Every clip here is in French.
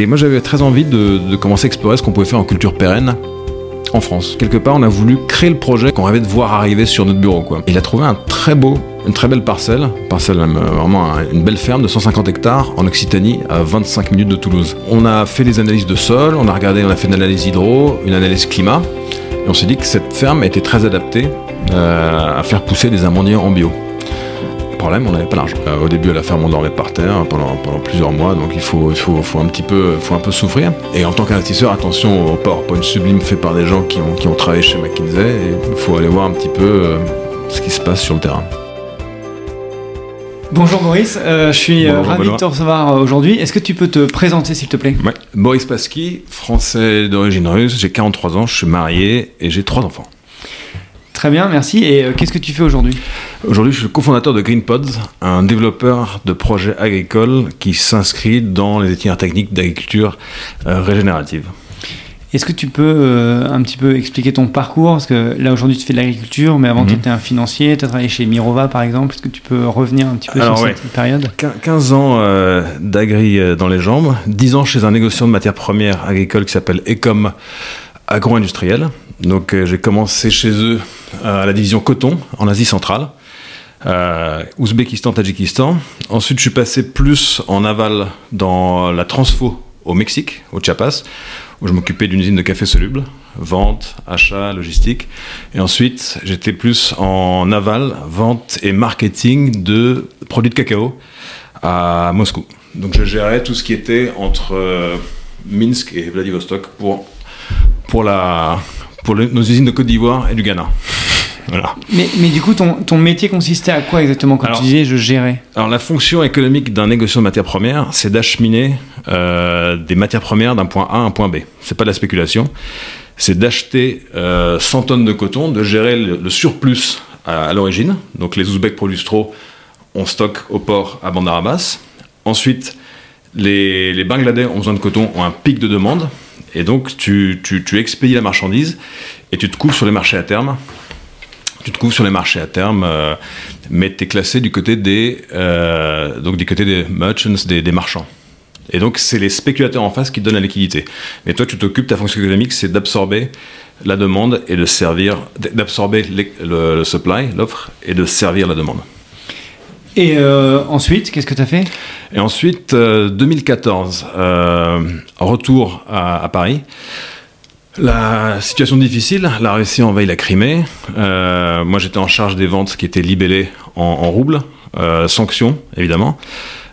Et moi j'avais très envie de, commencer à explorer ce qu'on pouvait faire en culture pérenne en France. Quelque part, on a voulu créer le projet qu'on rêvait de voir arriver sur notre bureau. Il a trouvé une très belle parcelle, euh, vraiment un- une belle ferme de 150 hectares en Occitanie, à 25 minutes de Toulouse. On a fait des analyses de sol, on a regardé, on a fait une analyse hydro, une analyse climat, et on s'est dit que cette ferme était très adaptée euh, à faire pousser des amandiers en bio. Problème, on n'avait pas l'argent. Euh, au début, à la ferme, on dormait par terre pendant, pendant plusieurs mois, donc il faut, il faut, faut un petit peu, faut un peu souffrir. Et en tant qu'investisseur, attention au PowerPoint sublime fait par des gens qui ont, qui ont travaillé chez McKinsey. et Il faut aller voir un petit peu euh, ce qui se passe sur le terrain. Bonjour Boris, euh, je suis euh, Bonjour, ravi Benoît. de te recevoir aujourd'hui. Est-ce que tu peux te présenter s'il te plaît? Ouais. Boris Pasky, français d'origine russe, j'ai 43 ans, je suis marié et j'ai trois enfants. Très bien, merci. Et euh, qu'est-ce que tu fais aujourd'hui? Aujourd'hui, je suis le cofondateur de GreenPods, un développeur de projets agricoles qui s'inscrit dans les itinéraires techniques d'agriculture euh, régénérative. Est-ce que tu peux euh, un petit peu expliquer ton parcours? Parce que là aujourd'hui tu fais de l'agriculture, mais avant Mhm. tu étais un financier, tu as travaillé chez Mirova par exemple. Est-ce que tu peux revenir un petit peu Alors, sur ouais. cette période? Quin- 15 ans euh, d'agri dans les jambes, 10 ans chez un négociant de matières premières agricoles qui s'appelle Ecom Agro-Industriel. Donc euh, j'ai commencé chez eux à la division coton en Asie centrale, euh, Ouzbékistan, Tadjikistan. Ensuite je suis passé plus en aval dans la transfo au Mexique, au Chiapas, où je m'occupais d'une usine de café soluble, vente, achat, logistique. Et ensuite j'étais plus en aval, vente et marketing de produits de cacao à Moscou. Donc je gérais tout ce qui était entre euh, Minsk et Vladivostok pour, pour, la, pour nos usines de Côte d'Ivoire et du Ghana. Voilà. mais, mais du coup ton, ton métier consistait à quoi exactement quand Alors- tu disais je gérais? Alors la fonction économique d'un négociant de matières premières, c'est d'acheminer euh, des matières premières d'un point A à un point B. C'est pas de la spéculation. C'est d'acheter euh, 100 tonnes de coton, de gérer le, le surplus à, à l'origine. Donc les Ouzbeks produisent trop, on stocke au port à Bandar Abbas. Ensuite, les, les Bangladais ont besoin de coton, ont un pic de demande. Et donc tu, tu, tu expédies la marchandise et tu te couvres sur les marchés à terme tu te couvres sur les marchés à terme, euh, mais tu es classé du côté des, euh, donc du côté des merchants, des, des marchands. Et donc, c'est les spéculateurs en face qui te donnent la liquidité. Mais toi, tu t'occupes, ta fonction économique, c'est d'absorber la demande et de servir, d'absorber le, le supply, l'offre, et de servir la demande. Et euh, ensuite, qu'est-ce que tu as fait? Et ensuite, euh, 2014, euh, retour à, à Paris. La situation difficile, la Russie envahit la Crimée. Euh, moi, j'étais en charge des ventes qui étaient libellées en, en roubles, euh, sanctions évidemment,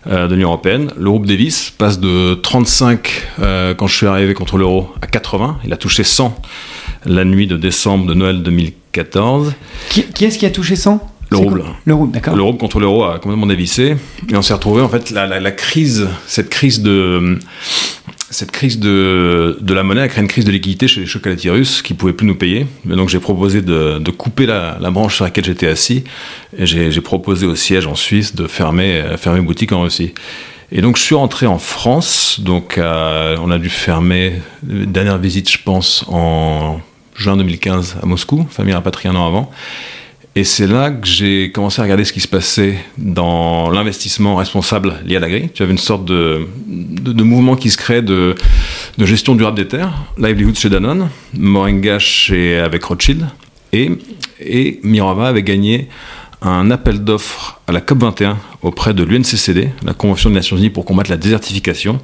euh, de l'Union européenne. Le rouble Davis passe de 35 euh, quand je suis arrivé contre l'euro à 80. Il a touché 100 la nuit de décembre de Noël 2014. Qui, qui est-ce qui a touché 100 Le rouble. Le rouble, d'accord. Le rouble contre l'euro a complètement dévissé et on s'est retrouvé en fait la, la- la crise, cette crise de cette crise de, de la monnaie a créé une crise de liquidité chez les chocolatiers russes qui pouvaient plus nous payer. Donc j'ai proposé de, de couper la, branche sur laquelle j'étais assis et j'ai proposé au siège en Suisse de fermer fermer boutique en Russie. Et donc je suis rentré en France, donc on a dû fermer dernière visite je pense en juin 2015 à Moscou, famille rapatriée un an avant. Et c'est là que j'ai commencé à regarder ce qui se passait dans l'investissement responsable lié à l'agri. Tu avais une sorte de, mouvement qui se crée de, gestion durable des terres. Livelihood chez Danone, Moringa chez, avec Rothschild. Et, et Mirava avait gagné un appel d'offres à la COP21 auprès de l'UNCCD, la Convention des Nations Unies pour combattre la désertification.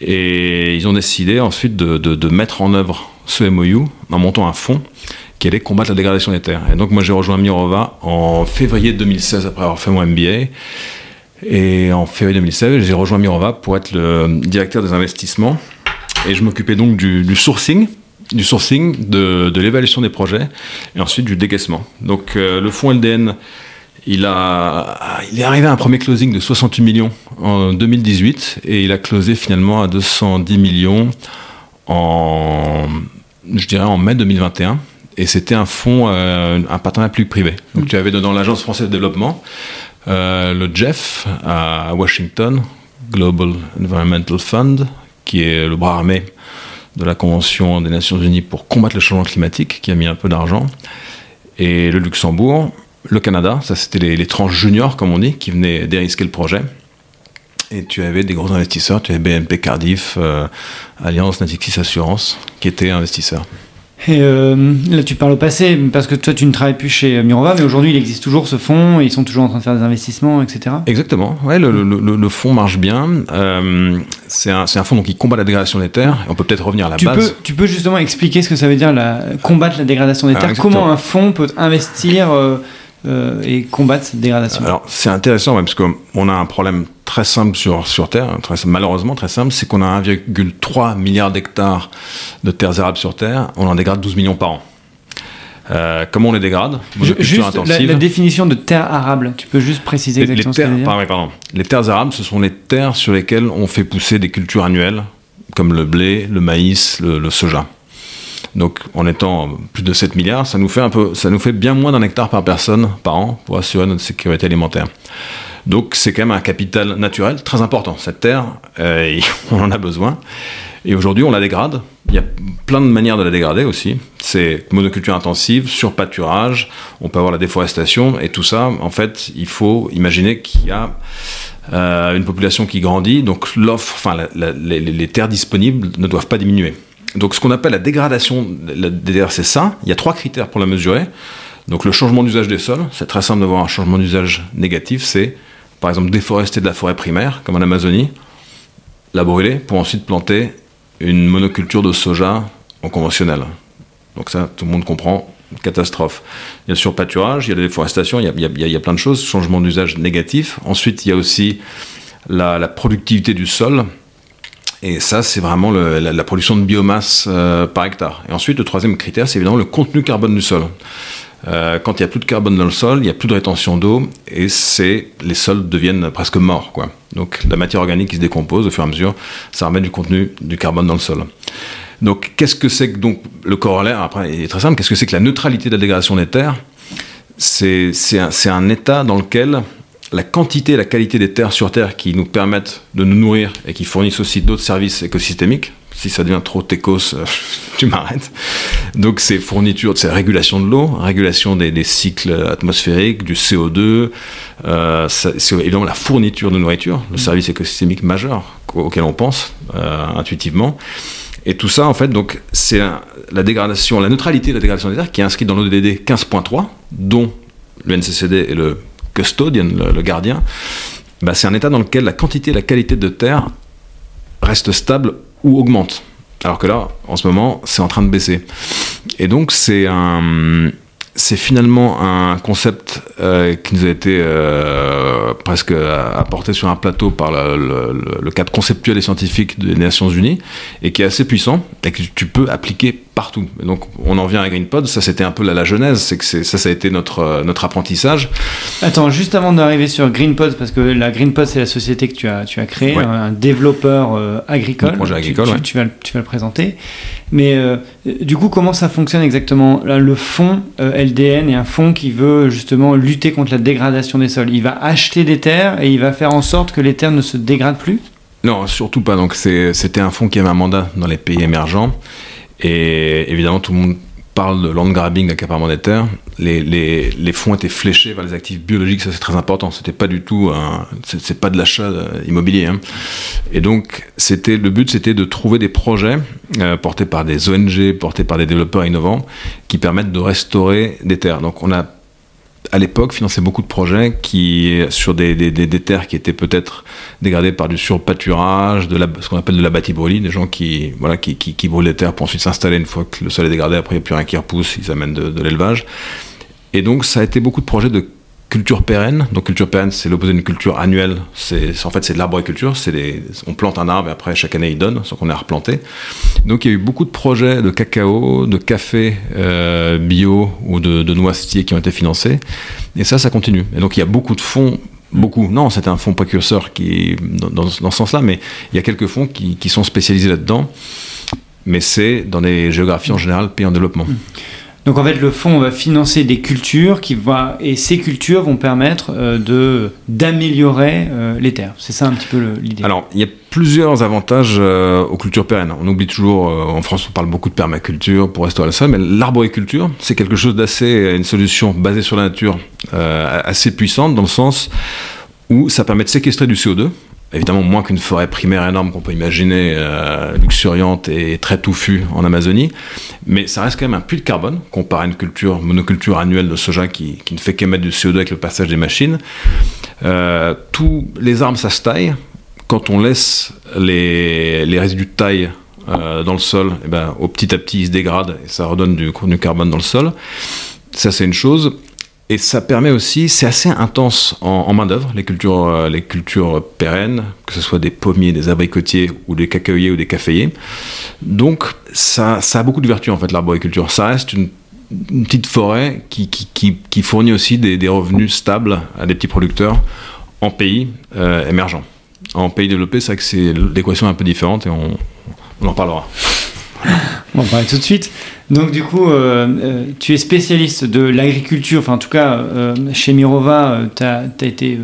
Et ils ont décidé ensuite de- de mettre en œuvre ce MOU en montant un fonds qui allait combattre la dégradation des terres. Et donc moi j'ai rejoint Mirova en février 2016 après avoir fait mon MBA. Et en février 2016, j'ai rejoint Mirova pour être le directeur des investissements. Et je m'occupais donc du, sourcing, du sourcing, de, de l'évaluation des projets, et ensuite du décaissement. Donc euh, le fonds LDN, il, a, il est arrivé à un premier closing de 68 millions en 2018, et il a closé finalement à 210 millions en, je dirais, en mai 2021. Et c'était un fonds, euh, un partenariat public privé. Donc tu avais dedans l'Agence française de développement, euh, le JEF à Washington, Global Environmental Fund, qui est le bras armé de la Convention des Nations Unies pour combattre le changement climatique, qui a mis un peu d'argent, et le Luxembourg, le Canada, ça c'était les, les tranches juniors, comme on dit, qui venaient dérisquer le projet, Et tu avais des gros investisseurs, tu avais BNP Cardiff, euh, Alliance, Natixis Assurance, qui étaient investisseurs. Et euh, là, tu parles au passé, parce que toi, tu ne travailles plus chez Mirova, mais aujourd'hui, il existe toujours ce fonds, et ils sont toujours en train de faire des investissements, etc. Exactement. Ouais, le, le, le fonds marche bien. Euh, c'est un, un, fonds donc, qui combat la dégradation des terres. on peut peut-être revenir à la tu base. Peux, tu peux justement expliquer ce que ça veut dire, la, combattre la dégradation des ah, terres. Comment un fonds peut investir euh, euh, et combattre cette dégradation Alors, c'est intéressant, parce qu'on a un problème très simple sur, sur Terre, très, malheureusement très simple, c'est qu'on a 1,3 milliard d'hectares de terres arables sur Terre, on en dégrade 12 millions par an. Euh, comment on les dégrade? Juste la, la, définition de terre arable, tu peux juste préciser exactement les terres, ce que pardon, pardon. Les terres arables, ce sont les terres sur lesquelles on fait pousser des cultures annuelles, comme le blé, le maïs, le, le soja. Donc, en étant plus de 7 milliards, ça nous fait un peu, ça nous fait bien moins d'un hectare par personne par an pour assurer notre sécurité alimentaire. Donc c'est quand même un capital naturel très important. Cette terre, euh, on en a besoin. Et aujourd'hui, on la dégrade. Il y a plein de manières de la dégrader aussi. C'est monoculture intensive, surpâturage, on peut avoir la déforestation, et tout ça, en fait, il faut imaginer qu'il y a euh, une population qui grandit, donc l'offre, enfin, les, terres disponibles ne doivent pas diminuer. Donc ce qu'on appelle la dégradation des terres, c'est ça. Il y a trois critères pour la mesurer. Donc le changement d'usage des sols, c'est très simple de voir un changement d'usage négatif, c'est par exemple déforester de la forêt primaire, comme en Amazonie, la brûler pour ensuite planter une monoculture de soja en conventionnel. Donc ça, tout le monde comprend, catastrophe. Il y a le surpâturage, il y a la déforestation, il y a, il y a, plein de choses, changement d'usage négatif. Ensuite, il y a aussi la, productivité du sol. Et ça, c'est vraiment la, production de biomasse euh, par hectare. Et ensuite, le troisième critère, c'est évidemment le contenu carbone du sol. Euh, quand il n'y a plus de carbone dans le sol, il n'y a plus de rétention d'eau et les sols deviennent presque morts. Quoi. Donc la matière organique qui se décompose au fur et à mesure, ça remet du contenu du carbone dans le sol. Donc qu'est-ce que c'est que donc le corollaire après il est très simple. Qu'est-ce que c'est que la neutralité de la dégradation des terres? C'est un, un état dans lequel la quantité et la qualité des terres sur Terre qui nous permettent de nous nourrir et qui fournissent aussi d'autres services écosystémiques, si ça devient trop techos, euh, tu m'arrêtes. Donc c'est fourniture, c'est régulation de l'eau, régulation des, cycles atmosphériques, du CO2, euh, c'est évidemment la fourniture de nourriture, le service écosystémique majeur auquel on pense euh, intuitivement. Et tout ça, en fait, donc c'est la dégradation, la neutralité de la dégradation des terres qui est inscrite dans l'ODD 15.3, dont le NCCD est le custodian, le, gardien. Bah, c'est un état dans lequel la quantité et la qualité de terre restent stables ou augmente. Alors que là, en ce moment, c'est en train de baisser. Et donc, c'est un, c'est finalement un concept euh, qui nous a été euh, presque apporté sur un plateau par le, cadre conceptuel et scientifique des Nations Unies et qui est assez puissant et que tu peux appliquer partout. donc on en vient à GreenPod, ça c'était un peu la, la genèse, c'est que ça, ça a été notre, euh, notre apprentissage. Attends, juste avant d'arriver sur GreenPod, parce que la GreenPod c'est la société que tu as, tu as créée, un développeur agricole. projet agricole, tu, tu, vas, tu vas le présenter. Mais euh, du coup, comment ça fonctionne exactement? Le fonds euh, LDN est un fonds qui veut justement lutter contre la dégradation des sols. Il va acheter des terres et il va faire en sorte que les terres ne se dégradent plus? Non, surtout pas. Donc c'était un fonds qui avait un mandat dans les pays émergents. Et évidemment, tout le monde parle de land grabbing, d'accaparement des terres, les, les, les, fonds étaient fléchés vers les actifs biologiques, ça c'est très important. C'était pas du tout, c'est pas de l'achat euh, immobilier. Hein. Et donc, c'était le but, c'était de trouver des projets euh, portés par des ONG, portés par des développeurs innovants, qui permettent de restaurer des terres. Donc, on a à l'époque, finançait beaucoup de projets qui, sur des, des, des, terres qui étaient peut-être dégradées par du surpâturage, de la, ce qu'on appelle de la bâtibrolie, des gens qui, voilà, qui, qui, brûlent les terres pour ensuite s'installer une fois que le sol est dégradé, après il n'y a plus rien qui repousse, ils amènent de l'élevage. Et donc, ça a été beaucoup de projets de culture pérenne. Donc culture pérenne, c'est l'opposé d'une culture annuelle. C'est en fait c'est de l'arboriculture. C'est on plante un arbre et après chaque année il donne, sans qu'on ait à replanter. Donc il y a eu beaucoup de projets de cacao, de café euh, bio ou de, de qui ont été financés. Et ça, ça continue. Et donc il y a beaucoup de fonds beaucoup. Non, c'était un fonds précurseur qui, dans, ce sens-là, mais il y a quelques fonds qui, sont spécialisés là-dedans. Mais c'est dans les géographies en général pays en développement. Donc en fait, le fonds va financer des cultures qui va, et ces cultures vont permettre euh, d'améliorer euh, les terres. C'est ça un petit peu l'idée. Alors, il y a plusieurs avantages euh, aux cultures pérennes. On oublie toujours, en France, on parle beaucoup de permaculture pour restaurer le sol, mais l'arboriculture, c'est quelque chose d'assez, une solution basée sur la nature, assez puissante dans le sens où ça permet de séquestrer du CO2 évidemment moins qu'une forêt primaire énorme qu'on peut imaginer, euh, luxuriante et très touffue en Amazonie, mais ça reste quand même un puits de carbone comparé à une culture, monoculture annuelle de soja qui, ne fait qu'émettre du CO2 avec le passage des machines. Euh, tous les arbres, ça se taille. Quand on laisse les, les résidus de taille euh, dans le sol, et ben, au petit à petit, ils se dégradent et ça redonne du, du carbone dans le sol. Ça, c'est une chose. Et ça permet aussi, c'est assez intense en, main-d'œuvre, les cultures, euh, les cultures pérennes, que ce soit des pommiers, des abricotiers, ou des cacaoyers ou des caféiers. Donc, ça, a beaucoup de vertus en fait, l'arboriculture. Ça reste une, petite forêt qui, fournit aussi des, revenus stables à des petits producteurs en pays euh, émergents. En pays développés, c'est vrai que c'est l'équation un peu différente et on en parlera. On va parler tout de suite. Donc du coup, euh, euh, tu es spécialiste de l'agriculture, enfin en tout cas euh, chez Mirova, tu as, été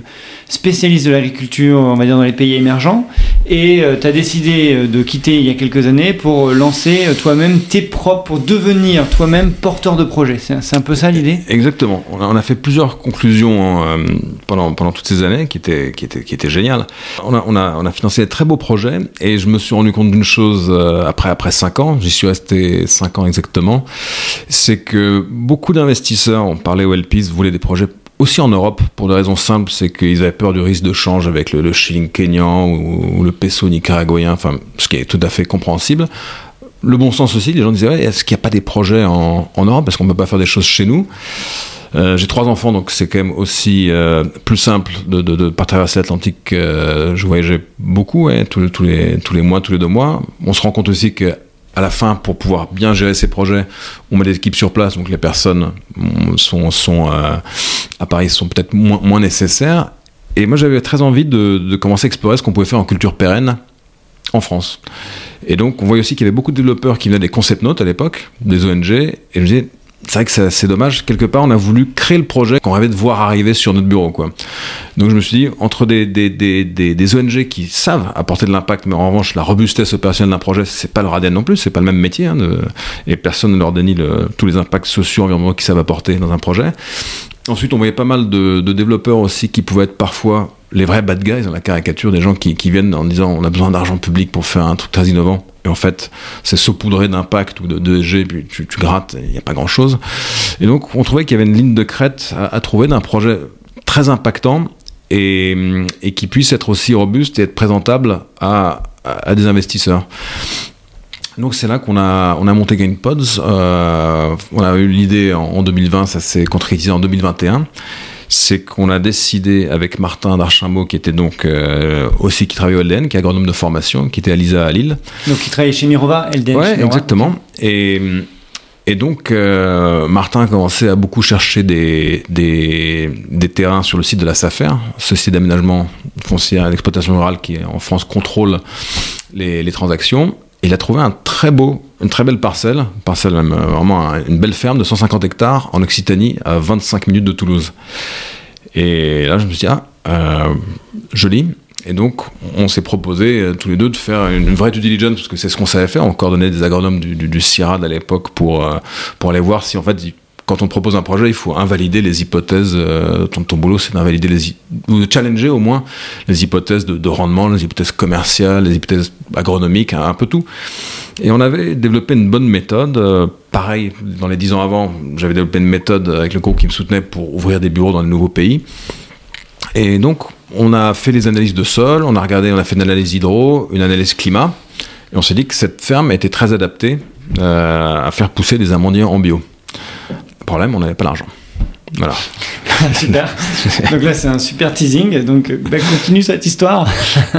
spécialiste de l'agriculture, on va dire dans les pays émergents, et tu as décidé de quitter il y a quelques années pour lancer toi-même tes propres, pour devenir toi-même porteur de projet. C'est un peu ça l'idée? Exactement. On a, fait plusieurs conclusions pendant, pendant toutes ces années qui étaient, qui étaient, qui étaient géniales. On a, on, a, on a financé des très beaux projets et je me suis rendu compte d'une chose après, après 5 ans, j'y suis resté 5 ans exactement c'est que beaucoup d'investisseurs, on parlait au LPs, voulaient des projets aussi en Europe, pour des raisons simples, c'est qu'ils avaient peur du risque de change avec le, le shilling kényan ou, le peso nicaraguayen, enfin, ce qui est tout à fait compréhensible. Le bon sens aussi, les gens disaient, est-ce qu'il n'y a pas des projets en, en Europe? Parce qu'on ne peut pas faire des choses chez nous. Euh, j'ai trois enfants, donc c'est quand même aussi euh, plus simple de, de, de traverser l'Atlantique. Euh, je voyageais beaucoup, tous les mois, tous les deux mois. On se rend compte aussi que à la fin, pour pouvoir bien gérer ces projets, on met des équipes sur place, donc les personnes sont, sont euh, à Paris sont peut-être moins, moins, nécessaires. Et moi, j'avais très envie de, de, commencer à explorer ce qu'on pouvait faire en culture pérenne en France. Et donc, on voyait aussi qu'il y avait beaucoup de développeurs qui venaient des concept notes à l'époque, des ONG, et je me disais, c'est vrai que c'est dommage. Quelque part, on a voulu créer le projet qu'on rêvait de voir arriver sur notre bureau. Quoi. Donc je me suis dit, entre des, des, des, des, ONG qui savent apporter de l'impact, mais en revanche, la robustesse opérationnelle d'un projet, c'est pas leur ADN non plus, c'est pas le même métier, hein, et personne ne leur dénie tous les impacts sociaux, environnementaux qu'ils savent apporter dans un projet. Ensuite, on voyait pas mal de développeurs aussi qui pouvaient être parfois les vrais bad guys dans la caricature, des gens qui, viennent en disant on a besoin d'argent public pour faire un truc très innovant. Et en fait, c'est saupoudré d'impact ou de, puis tu, grattes, il n'y a pas grand chose. Et donc, on trouvait qu'il y avait une ligne de crête à, trouver d'un projet très impactant et, qui puisse être aussi robuste et être présentable à des investisseurs. Donc c'est là qu'on a, on a monté GainPods. Euh, on a eu l'idée en, en 2020, ça s'est concrétisé en 2021 c'est qu'on a décidé avec Martin Darchambault, qui était donc euh, aussi qui travaillait au LDN, qui est agronome de formation, qui était à l'ISA à Lille. Donc qui travaillait chez Mirova, LDN. Ouais, exactement. Et, et donc euh, Martin a commencé à beaucoup chercher des, des, des, terrains sur le site de la SAFER, ce site d'aménagement foncier et d'exploitation rurale qui en France contrôle les, les transactions il a trouvé un très beau, une très belle parcelle, parcelle même euh, vraiment une belle ferme de 150 hectares en Occitanie, à 25 minutes de Toulouse. Et là, je me suis dit, ah, euh, joli. Et donc, on s'est proposé euh, tous les deux de faire une vraie due diligence, parce que c'est ce qu'on savait faire. On coordonnait des agronomes du, du, CIRAD à l'époque pour, euh, pour aller voir si, en fait, quand on propose un projet, il faut invalider les hypothèses. Euh, ton, boulot, c'est d'invalider les ou de challenger au moins les hypothèses de, de, rendement, les hypothèses commerciales, les hypothèses agronomiques, un, un, peu tout. Et on avait développé une bonne méthode. Euh, pareil, dans les dix ans avant, j'avais développé une méthode avec le groupe qui me soutenait pour ouvrir des bureaux dans les nouveaux pays. Et donc, on a fait les analyses de sol, on a regardé, on a fait une analyse hydro, une analyse climat, et on s'est dit que cette ferme était très adaptée euh, à faire pousser des amandiers en bio problème, on n'avait pas l'argent. Voilà. super. Donc là, c'est un super teasing. Donc, bah, continue cette histoire.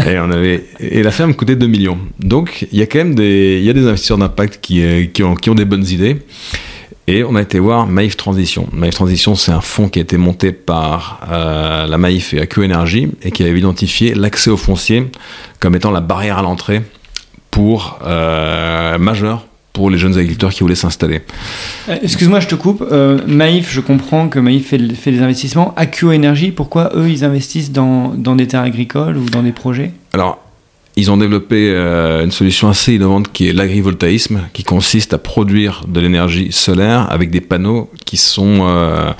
et, on avait, et la ferme coûtait 2 millions. Donc, il y a quand même des, y a des investisseurs d'impact qui, euh, qui, ont, qui ont des bonnes idées. Et on a été voir Maïf Transition. Maïf Transition, c'est un fonds qui a été monté par euh, la Maïf et AQ Energy et qui avait identifié l'accès au foncier comme étant la barrière à l'entrée pour euh, majeur pour les jeunes agriculteurs qui voulaient s'installer. Excuse-moi, je te coupe. Euh, Maïf, je comprends que Maïf fait, fait, des investissements. AQ Energy, pourquoi eux, ils investissent dans, dans des terres agricoles ou dans des projets? Alors, ils ont développé euh, une solution assez innovante qui est l'agrivoltaïsme, qui consiste à produire de l'énergie solaire avec des panneaux qui sont, euh,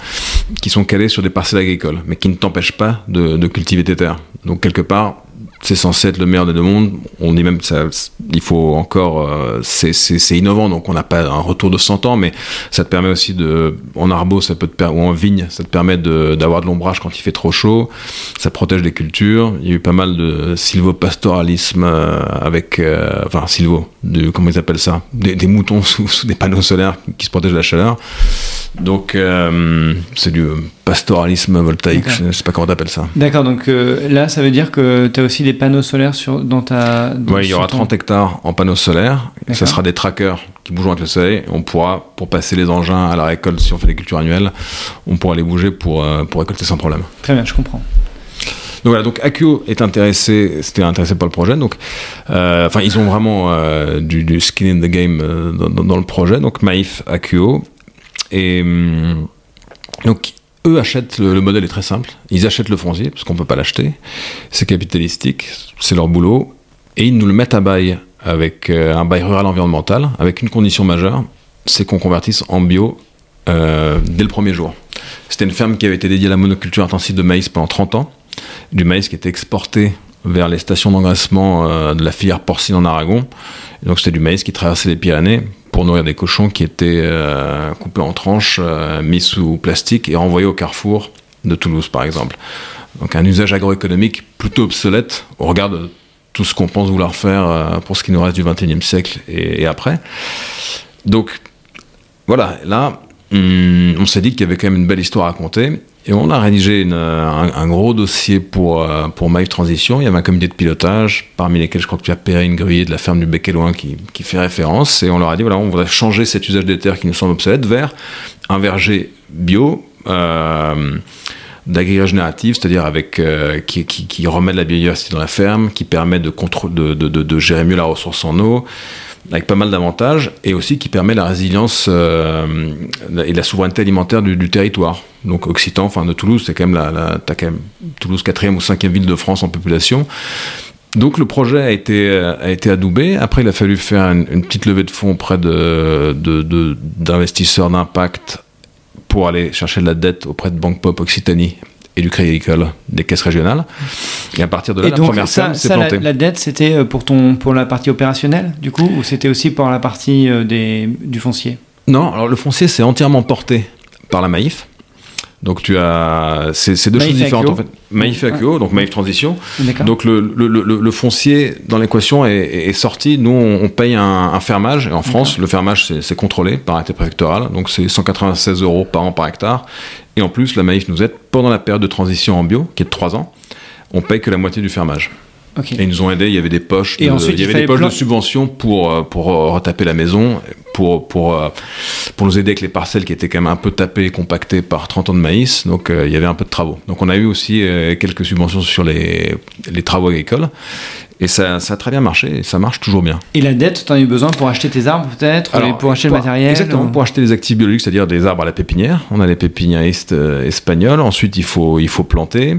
qui sont calés sur des parcelles agricoles, mais qui ne t'empêchent pas de, de cultiver tes terres. Donc, quelque part, c'est censé être le meilleur des deux mondes. On dit même ça, il faut encore, euh, c'est innovant, donc on n'a pas un retour de 100 ans, mais ça te permet aussi de, en arbo, ça peut te ou en vigne, ça te permet d'avoir de, l'ombrage quand il fait trop chaud. Ça protège les cultures. Il y a eu pas mal de silvopastoralisme euh, avec, euh, enfin silvo, comment ils appellent ça, des, moutons sous, sous, des panneaux solaires qui se protègent de la chaleur. Donc c'est du pastoralisme voltaïque, je ne sais pas comment t'appelles ça. D'accord, donc là ça veut dire que tu as aussi des panneaux solaires sur, dans ta. Oui, il y aura 30 hectares en panneaux solaires. Ce sera des trackers qui bougeront avec le soleil. On pourra, pour passer les engins à la récolte, si on fait des cultures annuelles, on pourra les bouger pour, euh, pour récolter sans problème. Très bien, je comprends. Donc voilà, donc Accio est intéressé, c'était intéressé par le projet. Donc, euh, enfin, ils ont vraiment euh, du, skin in the game dans, le projet. Donc Maïf, Accio et hum, donc eux achètent, le, modèle est très simple, ils achètent le foncier, parce qu'on ne peut pas l'acheter, c'est capitalistique, c'est leur boulot, et ils nous le mettent à bail avec euh, un bail rural environnemental, avec une condition majeure, c'est qu'on convertisse en bio euh, dès le premier jour. C'était une ferme qui avait été dédiée à la monoculture intensive de maïs pendant 30 ans, du maïs qui était exporté vers les stations d'engraissement euh, de la filière porcine en Aragon. donc c'était du maïs qui traversait les Pyrénées pour nourrir des cochons qui étaient euh, coupés en tranches, euh, mis sous plastique et renvoyés au carrefour de Toulouse, par exemple. Donc un usage agroéconomique plutôt obsolète au regard de tout ce qu'on pense vouloir faire pour ce qui nous reste du XXIe siècle et, après. Donc voilà, là, hum, on s'est dit qu'il y avait quand même une belle histoire à raconter et on a rédigé un, gros dossier pour, euh, pour Maïf Transition. Il y avait un comité de pilotage, parmi lesquels je crois que tu as Perrine Gruyer de la ferme du Bec qui, qui, fait référence. Et on leur a dit voilà, on voudrait changer cet usage des terres qui nous semble obsolète vers un verger bio. Euh, génératif, c'est-à-dire avec euh, qui, qui, remet de la biodiversité dans la ferme, qui permet de, de, de, gérer mieux la ressource en eau, avec pas mal d'avantages, et aussi qui permet la résilience euh, et la souveraineté alimentaire du, territoire donc Occitan, enfin de Toulouse, c'est quand même la, la quand même Toulouse quatrième ou cinquième ville de France en population. Donc le projet a été, a été adoubé. Après, il a fallu faire une, petite levée de fonds auprès de, d'investisseurs d'impact pour aller chercher de la dette auprès de Banque Pop Occitanie et du Crédit Agricole, des caisses régionales. Et à partir de là, la première ça, s'est plantée. La, la, dette, c'était euh, pour, ton, pour la partie opérationnelle, du coup, ou c'était aussi pour la partie euh, des, du foncier? Non, alors le foncier, c'est entièrement porté par la Maïf. Donc tu as c'est deux choses différentes en fait. Maïf et AQO, donc Maïf Transition. Donc le, le, le, le foncier dans l'équation est, est, sorti. Nous on, paye un, un, fermage et en France le fermage c'est contrôlé par arrêté préfectoral. Donc c'est 196 euros par an par hectare. Et en plus la Maïf nous aide pendant la période de transition en bio qui est de 3 ans. On paye que la moitié du fermage. Et ils nous ont aidés. Il y avait des poches, de, il y avait des poches de subventions pour euh, pour euh, retaper la maison, pour pour euh, pour nous aider avec les parcelles qui étaient quand même un peu tapées, compactées par 30 ans de maïs. Donc il y avait un peu de travaux. Donc on a eu aussi quelques subventions sur les les travaux agricoles. Et ça, ça, a très bien marché, et ça marche toujours bien. Et la dette, tu en as eu besoin pour acheter tes arbres peut-être Pour acheter le matériel Exactement, pour acheter les actifs biologiques, c'est-à-dire des arbres à la pépinière. On a les pépiniéristes espagnols. Ensuite, il faut, il faut planter.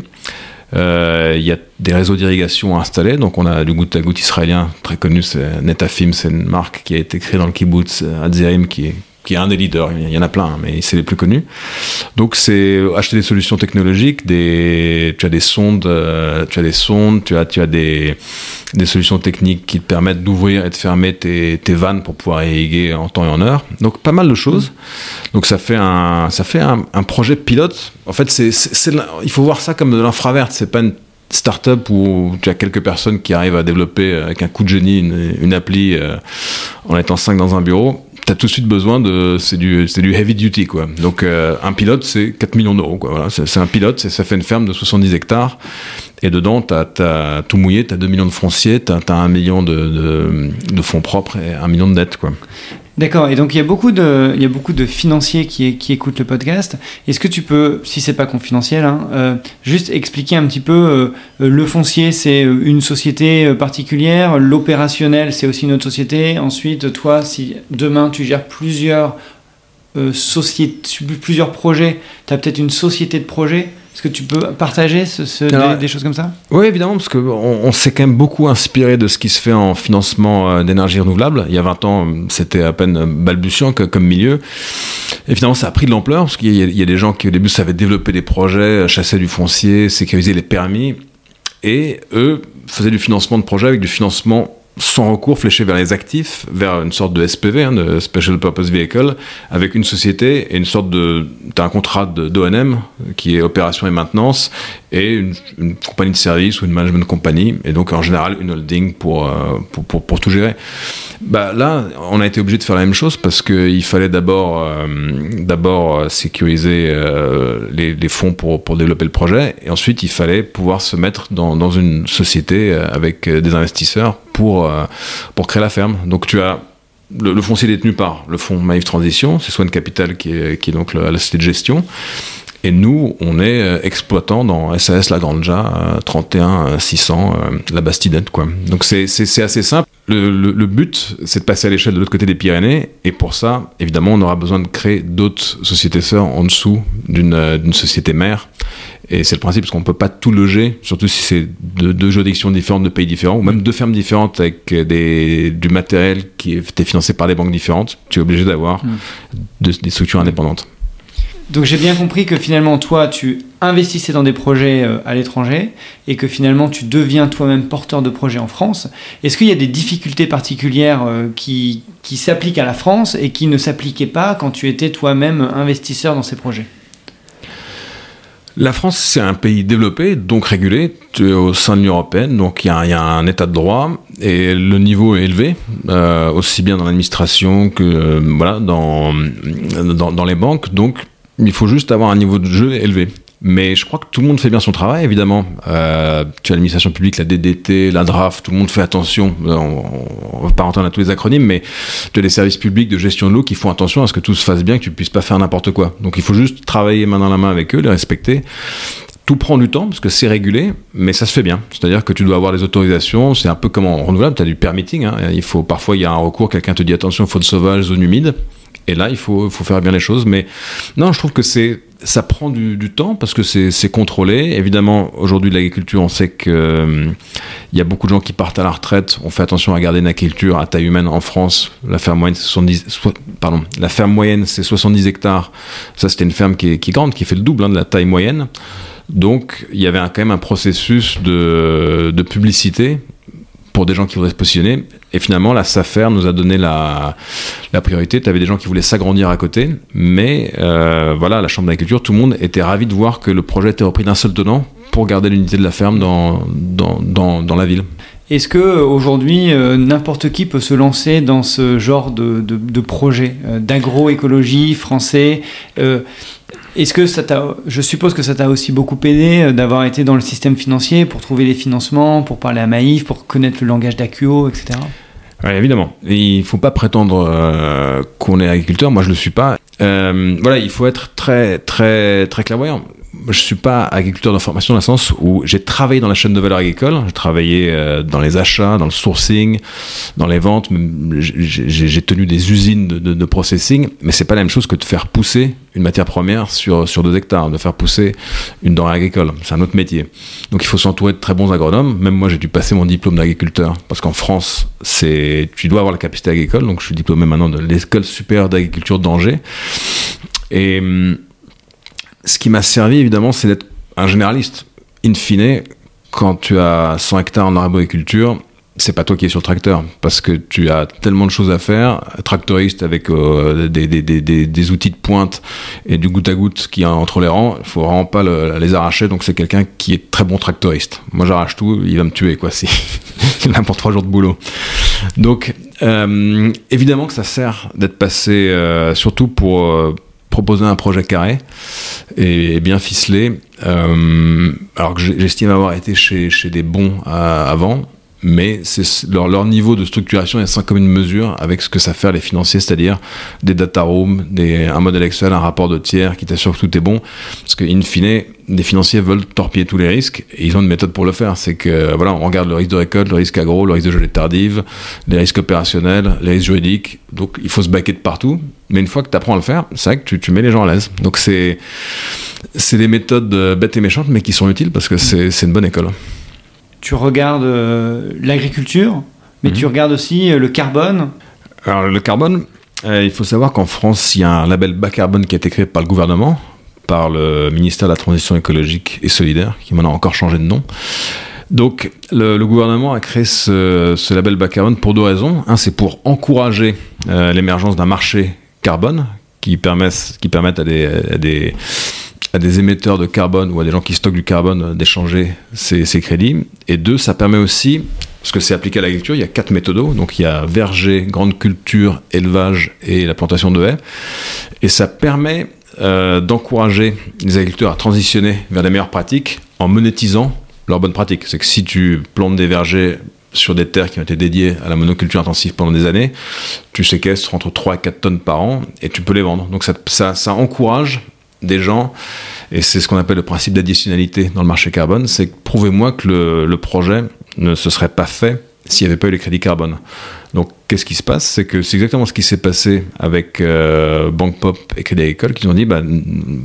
Euh, il y a des réseaux d'irrigation installés, donc on a du goutte à goutte israélien très connu, c'est Netafim, c'est une marque qui a été créée dans le kibbutz Adzerim, qui est qui est un des leaders. Il y en a plein, mais c'est les plus connus. Donc c'est acheter des solutions technologiques, des, tu as des sondes, euh, tu as des sondes, tu as, tu as des, des solutions techniques qui te permettent d'ouvrir et de fermer tes, vannes pour pouvoir irriguer en temps et en heure. Donc pas mal de choses. Donc ça fait un, ça fait un projet pilote. En fait, c'est, il faut voir ça comme de l'infraverte. C'est pas une start-up où tu as quelques personnes qui arrivent à développer avec un coup de génie une, une appli euh, en étant cinq dans un bureau t'as tout de suite besoin de c'est du c'est du heavy duty quoi. Donc euh, un pilote c'est 4 millions d'euros quoi. Voilà, c'est un pilote, ça fait une ferme de 70 hectares et dedans t'as as tout mouillé, t'as 2 millions de fonciers, t'as as 1 million de, de, de, fonds propres et 1 million de dettes quoi. D'accord. Et donc il y a beaucoup de, financiers qui, écoutent le podcast. Est-ce que tu peux, si c'est pas confidentiel, hein, euh, juste expliquer un petit peu euh, le foncier, c'est une société particulière, l'opérationnel, c'est aussi une autre société. Ensuite, toi, si demain tu gères plusieurs euh, sociétés, plusieurs projets, tu as peut-être une société de projet. Est-ce que tu peux partager des, choses comme ça Oui, évidemment, parce qu'on on, s'est quand même beaucoup inspiré de ce qui se fait en financement euh, d'énergie renouvelable. Il y a 20 ans, c'était à peine balbutiant comme milieu. Et finalement, ça a pris de l'ampleur, parce qu'il y, a des gens qui au début savaient développer des projets, chasser du foncier, sécuriser les permis. Et eux faisait du financement de projet avec du financement sans recours fléché vers les actifs, vers une sorte de SPV, hein, de Special Purpose Vehicle, avec une société et une sorte de. Tu as un contrat d'ONM qui est opération et maintenance, et une, compagnie de service ou une management company, et donc en général une holding pour, euh, pour, pour, pour, tout gérer. Bah, là, on a été obligé de faire la même chose parce qu'il fallait d'abord euh, d'abord sécuriser euh, les, les, fonds pour, pour développer le projet, et ensuite il fallait pouvoir se mettre dans, dans une société avec des investisseurs pour, euh, pour créer la ferme. Donc tu as le, foncier détenu par le fonds Maïf Transition, c'est Swan Capital qui est, donc la société de gestion. Et nous, on est euh, exploitant dans SAS La Granja, 31 600 euh, La Bastidette. Quoi. Donc c'est assez simple. Le, le, le but, c'est de passer à l'échelle de l'autre côté des Pyrénées. Et pour ça, évidemment, on aura besoin de créer d'autres sociétés sœurs en dessous d'une société mère. Et c'est le principe, parce qu'on ne peut pas tout loger, surtout si c'est de, deux juridictions différentes, de pays différents, ou même deux fermes différentes avec des, du matériel qui était financé par des banques différentes. Tu es obligé d'avoir mmh. de, des structures indépendantes. Donc j'ai bien compris que finalement toi tu investissais dans des projets euh, à l'étranger et que finalement tu deviens toi-même porteur de projets en France. Est-ce qu'il y a des difficultés particulières euh, qui, qui s'appliquent à la France et qui ne s'appliquaient pas quand tu étais toi-même investisseur dans ces projets? La France, c'est un pays développé, donc régulé, au sein de l'Union européenne, donc il y, a un état de droit et le niveau est élevé, euh, aussi bien dans l'administration que voilà, dans, dans, dans les banques. Donc il faut juste avoir un niveau de jeu élevé. Mais je crois que tout le monde fait bien son travail, évidemment. Euh, tu as l'administration publique, la DDT, la DRAF, tout le monde fait attention. On ne va pas rentrer dans tous les acronymes, mais tu as des services publics de gestion de l'eau qui font attention à ce que tout se fasse bien, que tu puisses pas faire n'importe quoi. Donc il faut juste travailler main dans la main avec eux, les respecter. Tout prend du temps parce que c'est régulé, mais ça se fait bien. C'est-à-dire que tu dois avoir des autorisations. C'est un peu comme en renouvelable, tu as du permitting. Hein. Il faut parfois il y a un recours, quelqu'un te dit attention, faute sauvage, zone humide. Et là, il faut, faire bien les choses. Mais non, je trouve que ça prend du, temps parce que c'est contrôlé. Évidemment, aujourd'hui, l'agriculture, on sait qu'il euh, y a beaucoup de gens qui partent à la retraite. On fait attention à garder une agriculture à taille humaine en France. La ferme moyenne, c'est 70, so, pardon, la ferme moyenne, c'est 70 hectares. Ça, c'était une ferme qui est, qui grande, qui fait le double hein, de la taille moyenne. Donc, il y avait quand même un processus de publicité pour des gens qui voudraient se positionner. Et finalement, la SAFER nous a donné la, la priorité. Tu avais des gens qui voulaient s'agrandir à côté, mais euh, voilà, la Chambre d'agriculture, tout le monde était ravi de voir que le projet était repris d'un seul tenant pour garder l'unité de la ferme dans, dans, dans, la ville. Est-ce que aujourd'hui euh, n'importe qui peut se lancer dans ce genre de, de, projet euh, d'agroécologie français euh, Est-ce que ça t'a, je suppose que ça t'a aussi beaucoup aidé euh, d'avoir été dans le système financier pour trouver les financements, pour parler à Maïf, pour connaître le langage d'AQO, etc. Évidemment. Il ne faut pas prétendre euh, qu'on est agriculteur. Moi, je ne le suis pas. Euh, voilà, il faut être très, très, très clairvoyant je suis pas agriculteur de formation dans le sens où j'ai travaillé dans la chaîne de valeur agricole, j'ai travaillé euh, dans les achats, dans le sourcing, dans les ventes, j'ai tenu des usines de processing, mais c'est pas la même chose que de faire pousser une matière première sur, sur deux hectares, de faire pousser une denrée agricole. C'est un autre métier. Donc il faut s'entourer de très bons agronomes. Même moi, j'ai dû passer mon diplôme d'agriculteur parce qu'en France, c'est tu dois avoir la capacité agricole. Donc je suis diplômé maintenant de l'école supérieure d'agriculture d'Angers. Et hum, ce qui m'a servi, évidemment, c'est d'être un généraliste. In fine, quand tu as 100 hectares en arboriculture, c'est pas toi qui es sur le tracteur parce que tu as tellement de choses à faire. Tractoriste avec euh, des, des, des, des, outils de pointe et du goutte à goutte qui est entre les rangs, il faut vraiment pas le, les arracher. Donc c'est quelqu'un qui est très bon tractoriste. Moi j'arrache tout, il va me tuer quoi. Si il a pour trois jours de boulot. Donc euh, évidemment que ça sert d'être passé, euh, surtout pour euh, proposer un projet carré et bien ficelé. Euh, alors que j'estime avoir été chez, des bons à, avant, mais leur, niveau de structuration est sans commune mesure avec ce que ça fait les financiers, c'est-à-dire des data rooms, un modèle Excel, un rapport de tiers qui t'assure que tout est bon. Parce que, in fine, les financiers veulent torpiller tous les risques et ils ont une méthode pour le faire. C'est que, voilà, on regarde le risque de récolte, le risque agro, le risque de gelée tardive, les risques opérationnels, les risques juridiques. Donc, il faut se baquer de partout. Mais une fois que tu apprends à le faire, c'est vrai que tu, tu mets les gens à l'aise. Donc, c'est, des méthodes bêtes et méchantes, mais qui sont utiles parce que c'est une bonne école tu regardes euh, l'agriculture, mais mmh. tu regardes aussi euh, le carbone. Alors le carbone, euh, il faut savoir qu'en France, il y a un label bas carbone qui a été créé par le gouvernement, par le ministère de la Transition écologique et solidaire, qui maintenant a encore changé de nom. Donc le, gouvernement a créé ce, label bas carbone pour deux raisons. Un, c'est pour encourager euh, l'émergence d'un marché carbone qui à des, à des, émetteurs de carbone ou à des gens qui stockent du carbone d'échanger ces, crédits. Et deux, ça permet aussi, parce que c'est appliqué à l'agriculture, il y a quatre méthodes. Donc il y a verger, grande culture, élevage et la plantation de haies. Et ça permet euh, d'encourager les agriculteurs à transitionner vers des meilleures pratiques en monétisant leurs bonnes pratiques. C'est que si tu plantes des vergers sur des terres qui ont été dédiées à la monoculture intensive pendant des années, tu séquestres entre 3 et 4 tonnes par an et tu peux les vendre. Donc ça encourage des gens, et c'est ce qu'on appelle le principe d'additionnalité dans le marché carbone, c'est prouvez-moi que le, projet ne se serait pas fait s'il n'y avait pas eu les crédits carbone. Donc, qu'est-ce qui se passe? C'est que c'est exactement ce qui s'est passé avec euh, Bank Pop et Crédit Agricole, qui ont dit bah,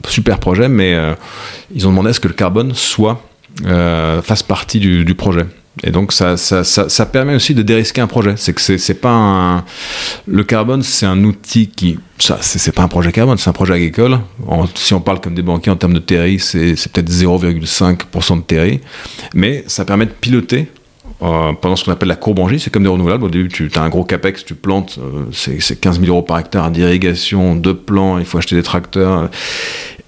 super projet, mais euh, ils ont demandé à ce que le carbone soit euh, fasse partie du, projet. Et donc ça, ça, ça, permet aussi de dérisquer un projet. C'est que c'est pas un... le carbone, c'est un outil qui ça c'est pas un projet carbone, c'est un projet agricole. si on parle comme des banquiers en termes de TRI, c'est peut-être 0,5% de TRI, mais ça permet de piloter euh, pendant ce qu'on appelle la courbe en c'est comme des renouvelables. Au début, tu as un gros capex, tu plantes, euh, c'est 15 000 euros par hectare d'irrigation, de plants, il faut acheter des tracteurs.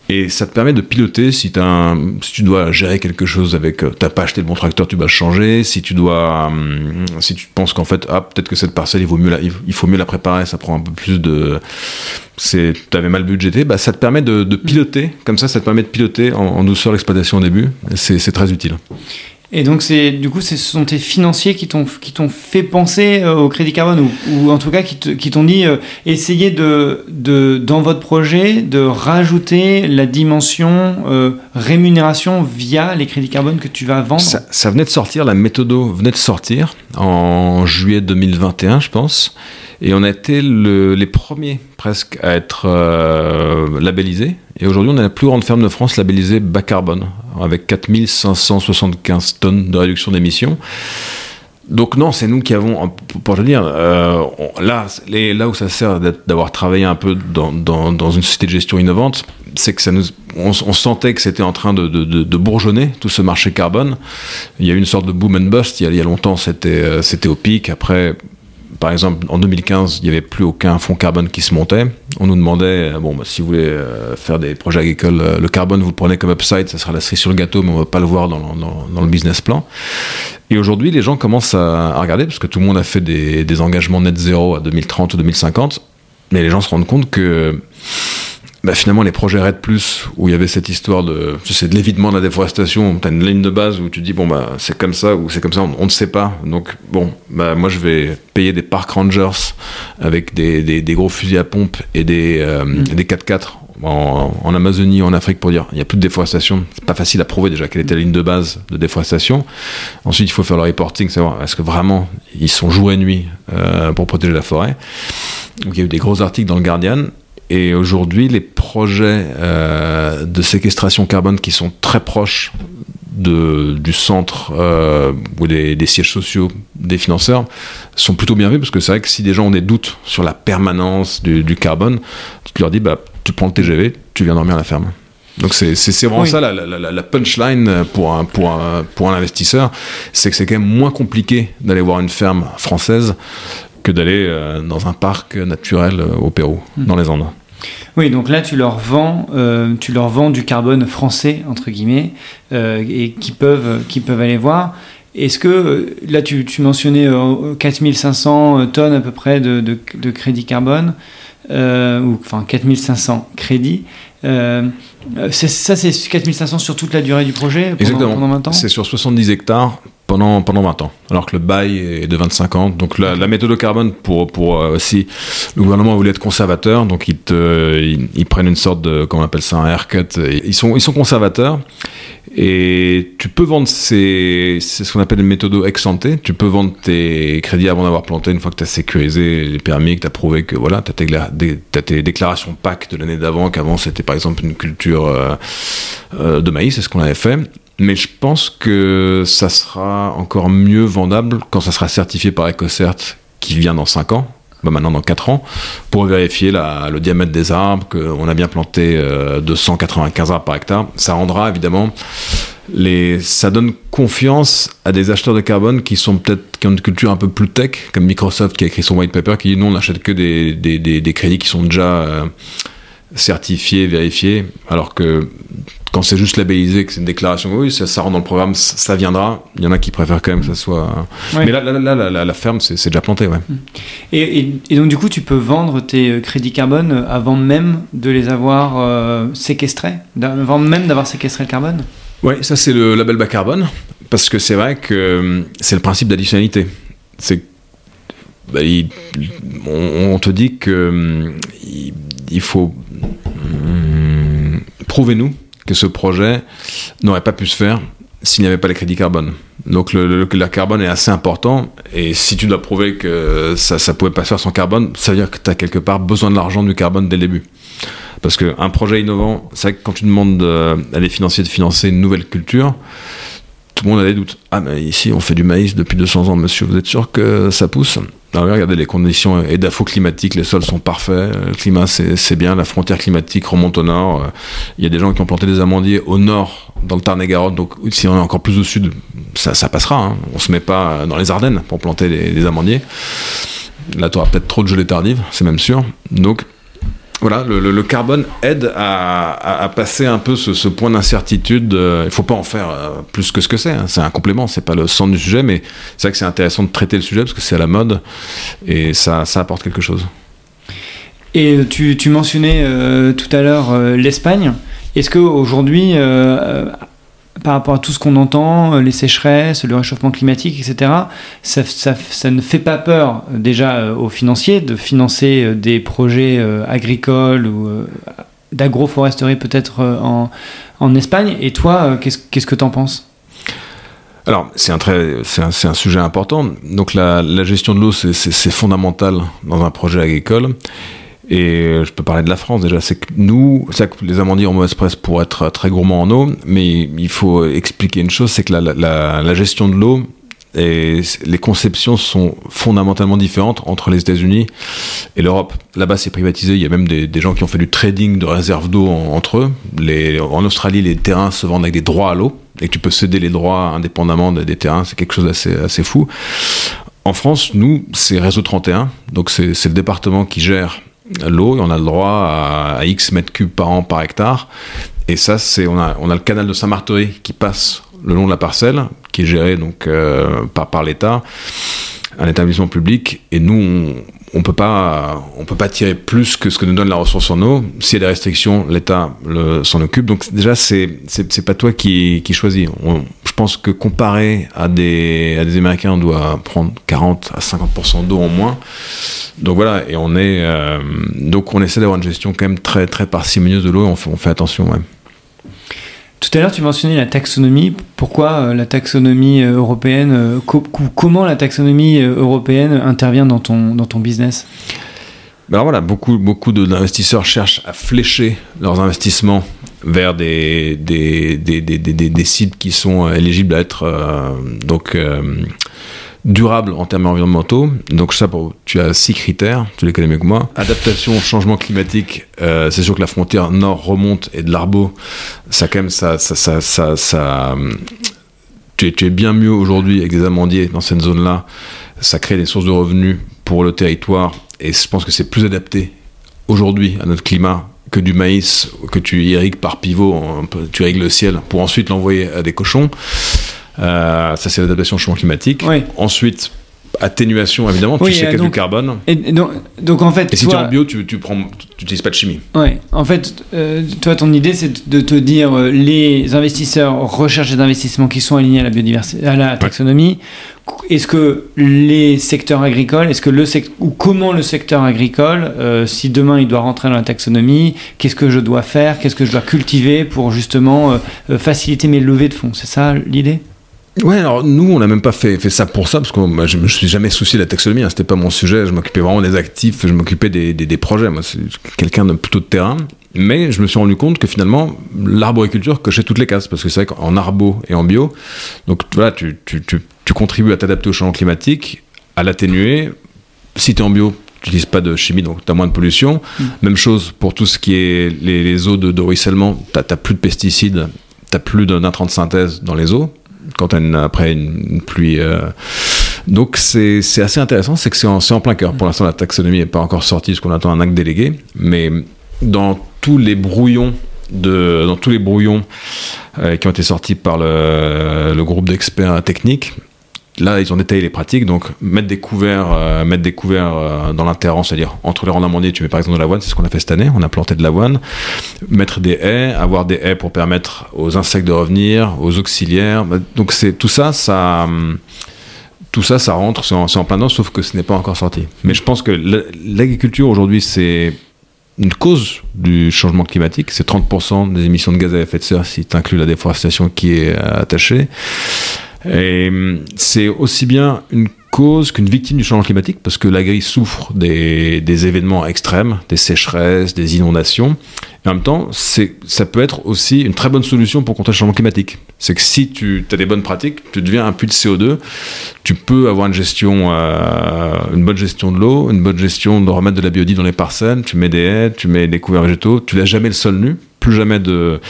Et ça te permet de piloter si, tu dois gérer quelque chose avec. Euh, t'as pas acheté le bon tracteur, tu vas changer. Si tu dois. si tu penses qu'en fait, ah, peut-être que cette parcelle, il, vaut mieux il faut mieux la préparer, ça prend un peu plus de. Tu avais mal budgété, bah, ça te permet de, piloter. Comme ça, ça te permet de piloter en, en douceur l'exploitation au début. C'est très utile. Et donc, c'est du coup, ce sont tes financiers qui t'ont qui t'ont fait penser euh, au crédit carbone ou, en tout cas qui, t'ont dit euh, essayez de, de dans votre projet de rajouter la dimension euh, rémunération via les crédits carbone que tu vas vendre. Ça, ça venait de sortir, la méthodo venait de sortir en juillet 2021, je pense. Et on a été les premiers presque à être euh, labellisés. Et aujourd'hui, on est la plus grande ferme de France labellisée bas carbone, avec 4575 tonnes de réduction d'émissions. Donc non, c'est nous qui avons, pour te dire, euh, là, là où ça sert d'avoir travaillé un peu dans, une société de gestion innovante, c'est que ça nous, on, sentait que c'était en train de, bourgeonner tout ce marché carbone. Il y a eu une sorte de boom and bust. Il y a, il y a longtemps, c'était euh, c'était au pic. Après, par exemple, en 2015, il n'y avait plus aucun fonds carbone qui se montait. On nous demandait, euh, bon, bah, si vous voulez euh, faire des projets agricoles, euh, le carbone, vous le prenez comme upside, ça sera la cerise sur le gâteau, mais on ne va pas le voir dans, le business plan. Et aujourd'hui, les gens commencent à, regarder, parce que tout le monde a fait des, des engagements net zéro à 2030 ou 2050, mais les gens se rendent compte que bah, finalement les projets RED Plus où il y avait cette histoire de c'est de l'évitement de la déforestation tu as une ligne de base où tu dis bon bah c'est comme ça ou c'est comme ça on, ne sait pas donc bon bah moi je vais payer des park rangers avec des, des, gros fusils à pompe et des, euh, mm. des 4x4 en, en, Amazonie, en Afrique, pour dire il n'y a plus de déforestation. C'est pas facile à prouver déjà quelle était la ligne de base de déforestation. Ensuite, il faut faire le reporting, savoir est-ce que vraiment ils sont jour et nuit euh, pour protéger la forêt. Donc il y a eu des gros articles dans le Guardian. Et aujourd'hui, les projets euh, de séquestration carbone qui sont très proches de, du centre euh, ou des, des, sièges sociaux des financeurs sont plutôt bien vus parce que c'est vrai que si des gens ont des doutes sur la permanence du, du carbone, tu leur dis bah, tu prends le TGV, tu viens dormir à la ferme. Donc c'est vraiment ça la, la, la, punchline pour un, pour un, pour un investisseur, c'est que c'est quand même moins compliqué d'aller voir une ferme française que d'aller euh, dans un parc naturel euh, au Pérou, hmm. dans les Andes. Oui, donc là tu leur vends, euh, tu leur vends du carbone français entre guillemets et qui peuvent, qui peuvent aller voir. Est-ce que là tu, tu mentionnais 4500 tonnes à peu près de, de, crédit carbone ou enfin 4500 crédits. ça c'est 4500 sur toute la durée du projet pendant, pendant 20 ans? C'est sur 70 hectares pendant, pendant 20 ans, alors que le bail est de 25 ans. Donc la, la méthode carbone, pour, pour euh, aussi, le gouvernement voulait être conservateur, donc ils, ils, prennent une sorte de, comment on appelle ça, un haircut. Ils sont, ils sont conservateurs, et tu peux vendre ces, c'est ce qu'on appelle une méthode ex ante. Tu peux vendre tes crédits avant d'avoir planté, une fois que tu as sécurisé les permis, que tu as prouvé que voilà, tu as, tes déclarations PAC de l'année d'avant, qu'avant c'était par exemple une culture euh, euh, de maïs, c'est ce qu'on avait fait. Mais je pense que ça sera encore mieux vendable quand ça sera certifié par EcoCert qui vient dans 5 ans, bah maintenant dans 4 ans, pour vérifier le diamètre des arbres, qu'on a bien planté 295 euh, arbres par hectare. Ça rendra évidemment ça donne confiance à des acheteurs de carbone qui sont peut-être qui ont une culture un peu plus tech, comme Microsoft qui a écrit son white paper, qui dit non, on n'achète que des, crédits qui sont déjà euh, certifiés, vérifiés, alors que quand c'est juste labellisé, que c'est une déclaration, oui, ça, ça rentre dans le programme, ça, ça, viendra. Il y en a qui préfèrent quand même que ça soit. Ouais. Mais là, là, là, là la, ferme, c'est déjà planté, ouais. Et, et, et, donc, du coup, tu peux vendre tes euh, crédits carbone avant même de les avoir euh, séquestrés, avant même d'avoir séquestré le carbone? Oui, ça, c'est le label bas carbone, parce que c'est vrai que euh, c'est le principe d'additionnalité. C'est bah, on, te dit que il, il faut hum, prouver-nous que ce projet n'aurait pas pu se faire s'il n'y avait pas les crédits carbone. Donc le, carbone est assez important et si tu dois prouver que ça ne pouvait pas se faire sans carbone, ça veut dire que tu as quelque part besoin de l'argent du carbone dès le début. Parce qu'un projet innovant, c'est vrai que quand tu demandes à des financiers de financer une nouvelle culture, tout le monde a des doutes. Ah, mais ici, on fait du maïs depuis 200 ans, monsieur, vous êtes sûr que ça pousse? Regardez les conditions EDAFO climatiques, les sols sont parfaits, le climat c'est bien, la frontière climatique remonte au nord. Il y a des gens qui ont planté des amandiers au nord, dans le Tarn-et-Garonne, donc si on est encore plus au sud, ça, passera. Hein. On se met pas dans les Ardennes pour planter des, des amandiers. Là, tu auras peut-être trop de gelée tardive, c'est même sûr. Donc, voilà, le, carbone aide à, passer un peu ce, point d'incertitude. Il ne faut pas en faire plus que ce que c'est. Hein. C'est un complément, c'est pas le centre du sujet, mais c'est vrai que c'est intéressant de traiter le sujet parce que c'est à la mode et ça, apporte quelque chose. Et tu, tu mentionnais euh, tout à l'heure euh, l'Espagne. Est-ce qu'aujourd'hui, euh, par rapport à tout ce qu'on entend, les sécheresses, le réchauffement climatique, etc., ça, ne fait pas peur déjà aux financiers de financer des projets agricoles ou d'agroforesterie peut-être en, Espagne. Et toi, qu'est-ce que tu en penses? Alors, c'est un, très, c'est un, un, sujet important. Donc, la, la gestion de l'eau, c'est fondamental dans un projet agricole. Et je peux parler de la France déjà, c'est que nous, c'est que les amandiers ont mauvaise presse pour être très gourmands en eau, mais il faut expliquer une chose, c'est que la, gestion de l'eau et les conceptions sont fondamentalement différentes entre les États-Unis et l'Europe. Là-bas, c'est privatisé. Il y a même des, gens qui ont fait du trading de réserves d'eau entre eux. En Australie, les terrains se vendent avec des droits à l'eau et tu peux céder les droits indépendamment des, des terrains. C'est quelque chose d'assez assez fou. En France, nous, c'est Réseau 31, donc c'est le département qui gère l'eau on a le droit à, X mètres cubes par an par hectare. Et ça, c'est on a, on a le canal de Saint-Martheury qui passe le long de la parcelle, qui est géré donc euh, par, par l'État, un établissement public. Et nous, on, on peut pas, peut pas tirer plus que ce que nous donne la ressource en eau. S'il y a des restrictions, l'État s'en occupe. Donc déjà, c'est c'est pas toi qui, qui choisis. Pense que comparé à des, à des Américains, on doit prendre 40 à 50% d'eau en moins. Donc voilà, et on est euh, donc on essaie d'avoir une gestion quand même très très parcimonieuse de l'eau. On fait, on fait attention. Ouais. Tout à l'heure, tu mentionnais la taxonomie. Pourquoi euh, la taxonomie euh, européenne co Comment la taxonomie européenne intervient dans ton, dans ton business? Ben alors voilà, beaucoup, beaucoup d'investisseurs cherchent à flécher leurs investissements vers des, sites qui sont éligibles à être euh, donc euh, durable en termes environnementaux. Donc ça, tu as six critères, tu les connais mieux que moi. Adaptation, changement climatique, euh, c'est sûr que la frontière nord remonte et de l'Arbo, ça quand même, ça, ça, ça, ça, ça tu, es, tu es bien mieux aujourd'hui avec des amandiers dans cette zone-là. Ça crée des sources de revenus pour le territoire et je pense que c'est plus adapté aujourd'hui à notre climat que du maïs que tu irrigues par pivot, tu irrigues le ciel pour ensuite l'envoyer à des cochons. Euh, ça, c'est l'adaptation au changement climatique. Oui. Ensuite, atténuation, évidemment, oui, tu sais qu'il y a du carbone. Et donc, donc, en fait. Et si tu es en bio, tu, tu prends, tu n'utilises pas de chimie. Ouais, en fait, euh, toi, ton idée, c'est de te dire euh, les investisseurs recherchent des investissements qui sont alignés à la biodiversité, à la taxonomie. Ouais. Est-ce que les secteurs agricoles, est-ce que le sect ou comment le secteur agricole, euh, si demain il doit rentrer dans la taxonomie, qu'est-ce que je dois faire, qu'est-ce que je dois cultiver pour justement euh, faciliter mes levées de fonds? C'est ça l'idée? Ouais, alors nous, on n'a même pas fait, fait ça pour ça, parce que moi, je me suis jamais soucié de la taxonomie, hein, c'était pas mon sujet, je m'occupais vraiment des actifs, je m'occupais des, des, des, projets, moi, c'est quelqu'un de plutôt de terrain. Mais je me suis rendu compte que finalement, l'arboriculture cochait toutes les cases, parce que c'est vrai qu'en arbo et en bio, donc voilà, tu, tu, tu, tu contribues à t'adapter au changement climatique, à l'atténuer. Si tu es en bio, tu n'utilises pas de chimie, donc tu as moins de pollution. Mm. Même chose pour tout ce qui est les, les eaux de, de ruissellement, tu n'as plus de pesticides, t'as plus d'intrants de synthèse dans les eaux quand une, après une, une pluie. euh, donc c'est assez intéressant, c'est que c'est en, en plein cœur. Pour l'instant, la taxonomie n'est pas encore sortie, parce qu'on attend un acte délégué. Mais dans tous les brouillons de, dans tous les brouillons euh, qui ont été sortis par le, le groupe d'experts techniques, là ils ont détaillé les pratiques. Donc mettre des couverts, euh, mettre des couverts euh, dans l'interrang, c'est-à-dire entre les rangs d'amandiers, tu mets par exemple de l'avoine, c'est ce qu'on a fait cette année. On a planté de l'avoine, mettre des haies, avoir des haies pour permettre aux insectes de revenir, aux auxiliaires. Donc c'est tout ça, ça. tout ça, ça rentre, c'est en, en plein dedans, sauf que ce n'est pas encore sorti. Mais je pense que la- l'agriculture aujourd'hui, c'est une cause du changement climatique. C'est 30% des émissions de gaz à effet de serre si tu inclus la déforestation qui est euh, attachée. Et hum, c'est aussi bien une cause qu'une victime du changement climatique parce que l'agri souffre des, événements extrêmes, des sécheresses, des inondations. En même temps, ça peut être aussi une très bonne solution pour contrer le changement climatique. C'est que si tu as des bonnes pratiques, tu deviens un puits de CO2, tu peux avoir une gestion, euh, une bonne gestion de l'eau, une bonne gestion de remettre de la biodie dans les parcelles, tu mets des haies, tu mets des couverts végétaux, tu laisses jamais le sol nu, plus jamais de...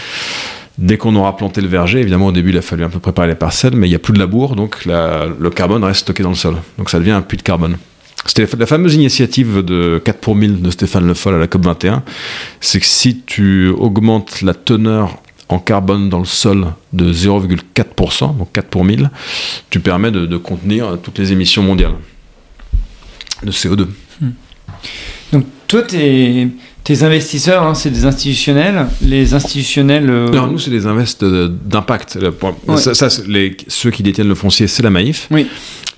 Dès qu'on aura planté le verger, évidemment au début il a fallu un peu préparer les parcelles, mais il n'y a plus de labour, donc le carbone reste stocké dans le sol. Donc ça devient un puits de carbone. C'était la fameuse initiative de 4 pour 1000 de Stéphane Le Foll à la COP21. C'est que si tu augmentes la teneur en carbone dans le sol de 0,4%, donc 4 pour 1000, tu permets de, de contenir toutes les émissions mondiales de CO2. Donc toi, tes, tes investisseurs, hein, c'est des institutionnels. Les institutionnels... euh, Non, nous, c'est des invests de- d'impact. Ouais. Ça, ça, c'est les- ceux qui détiennent le foncier, c'est la Maïf. Oui.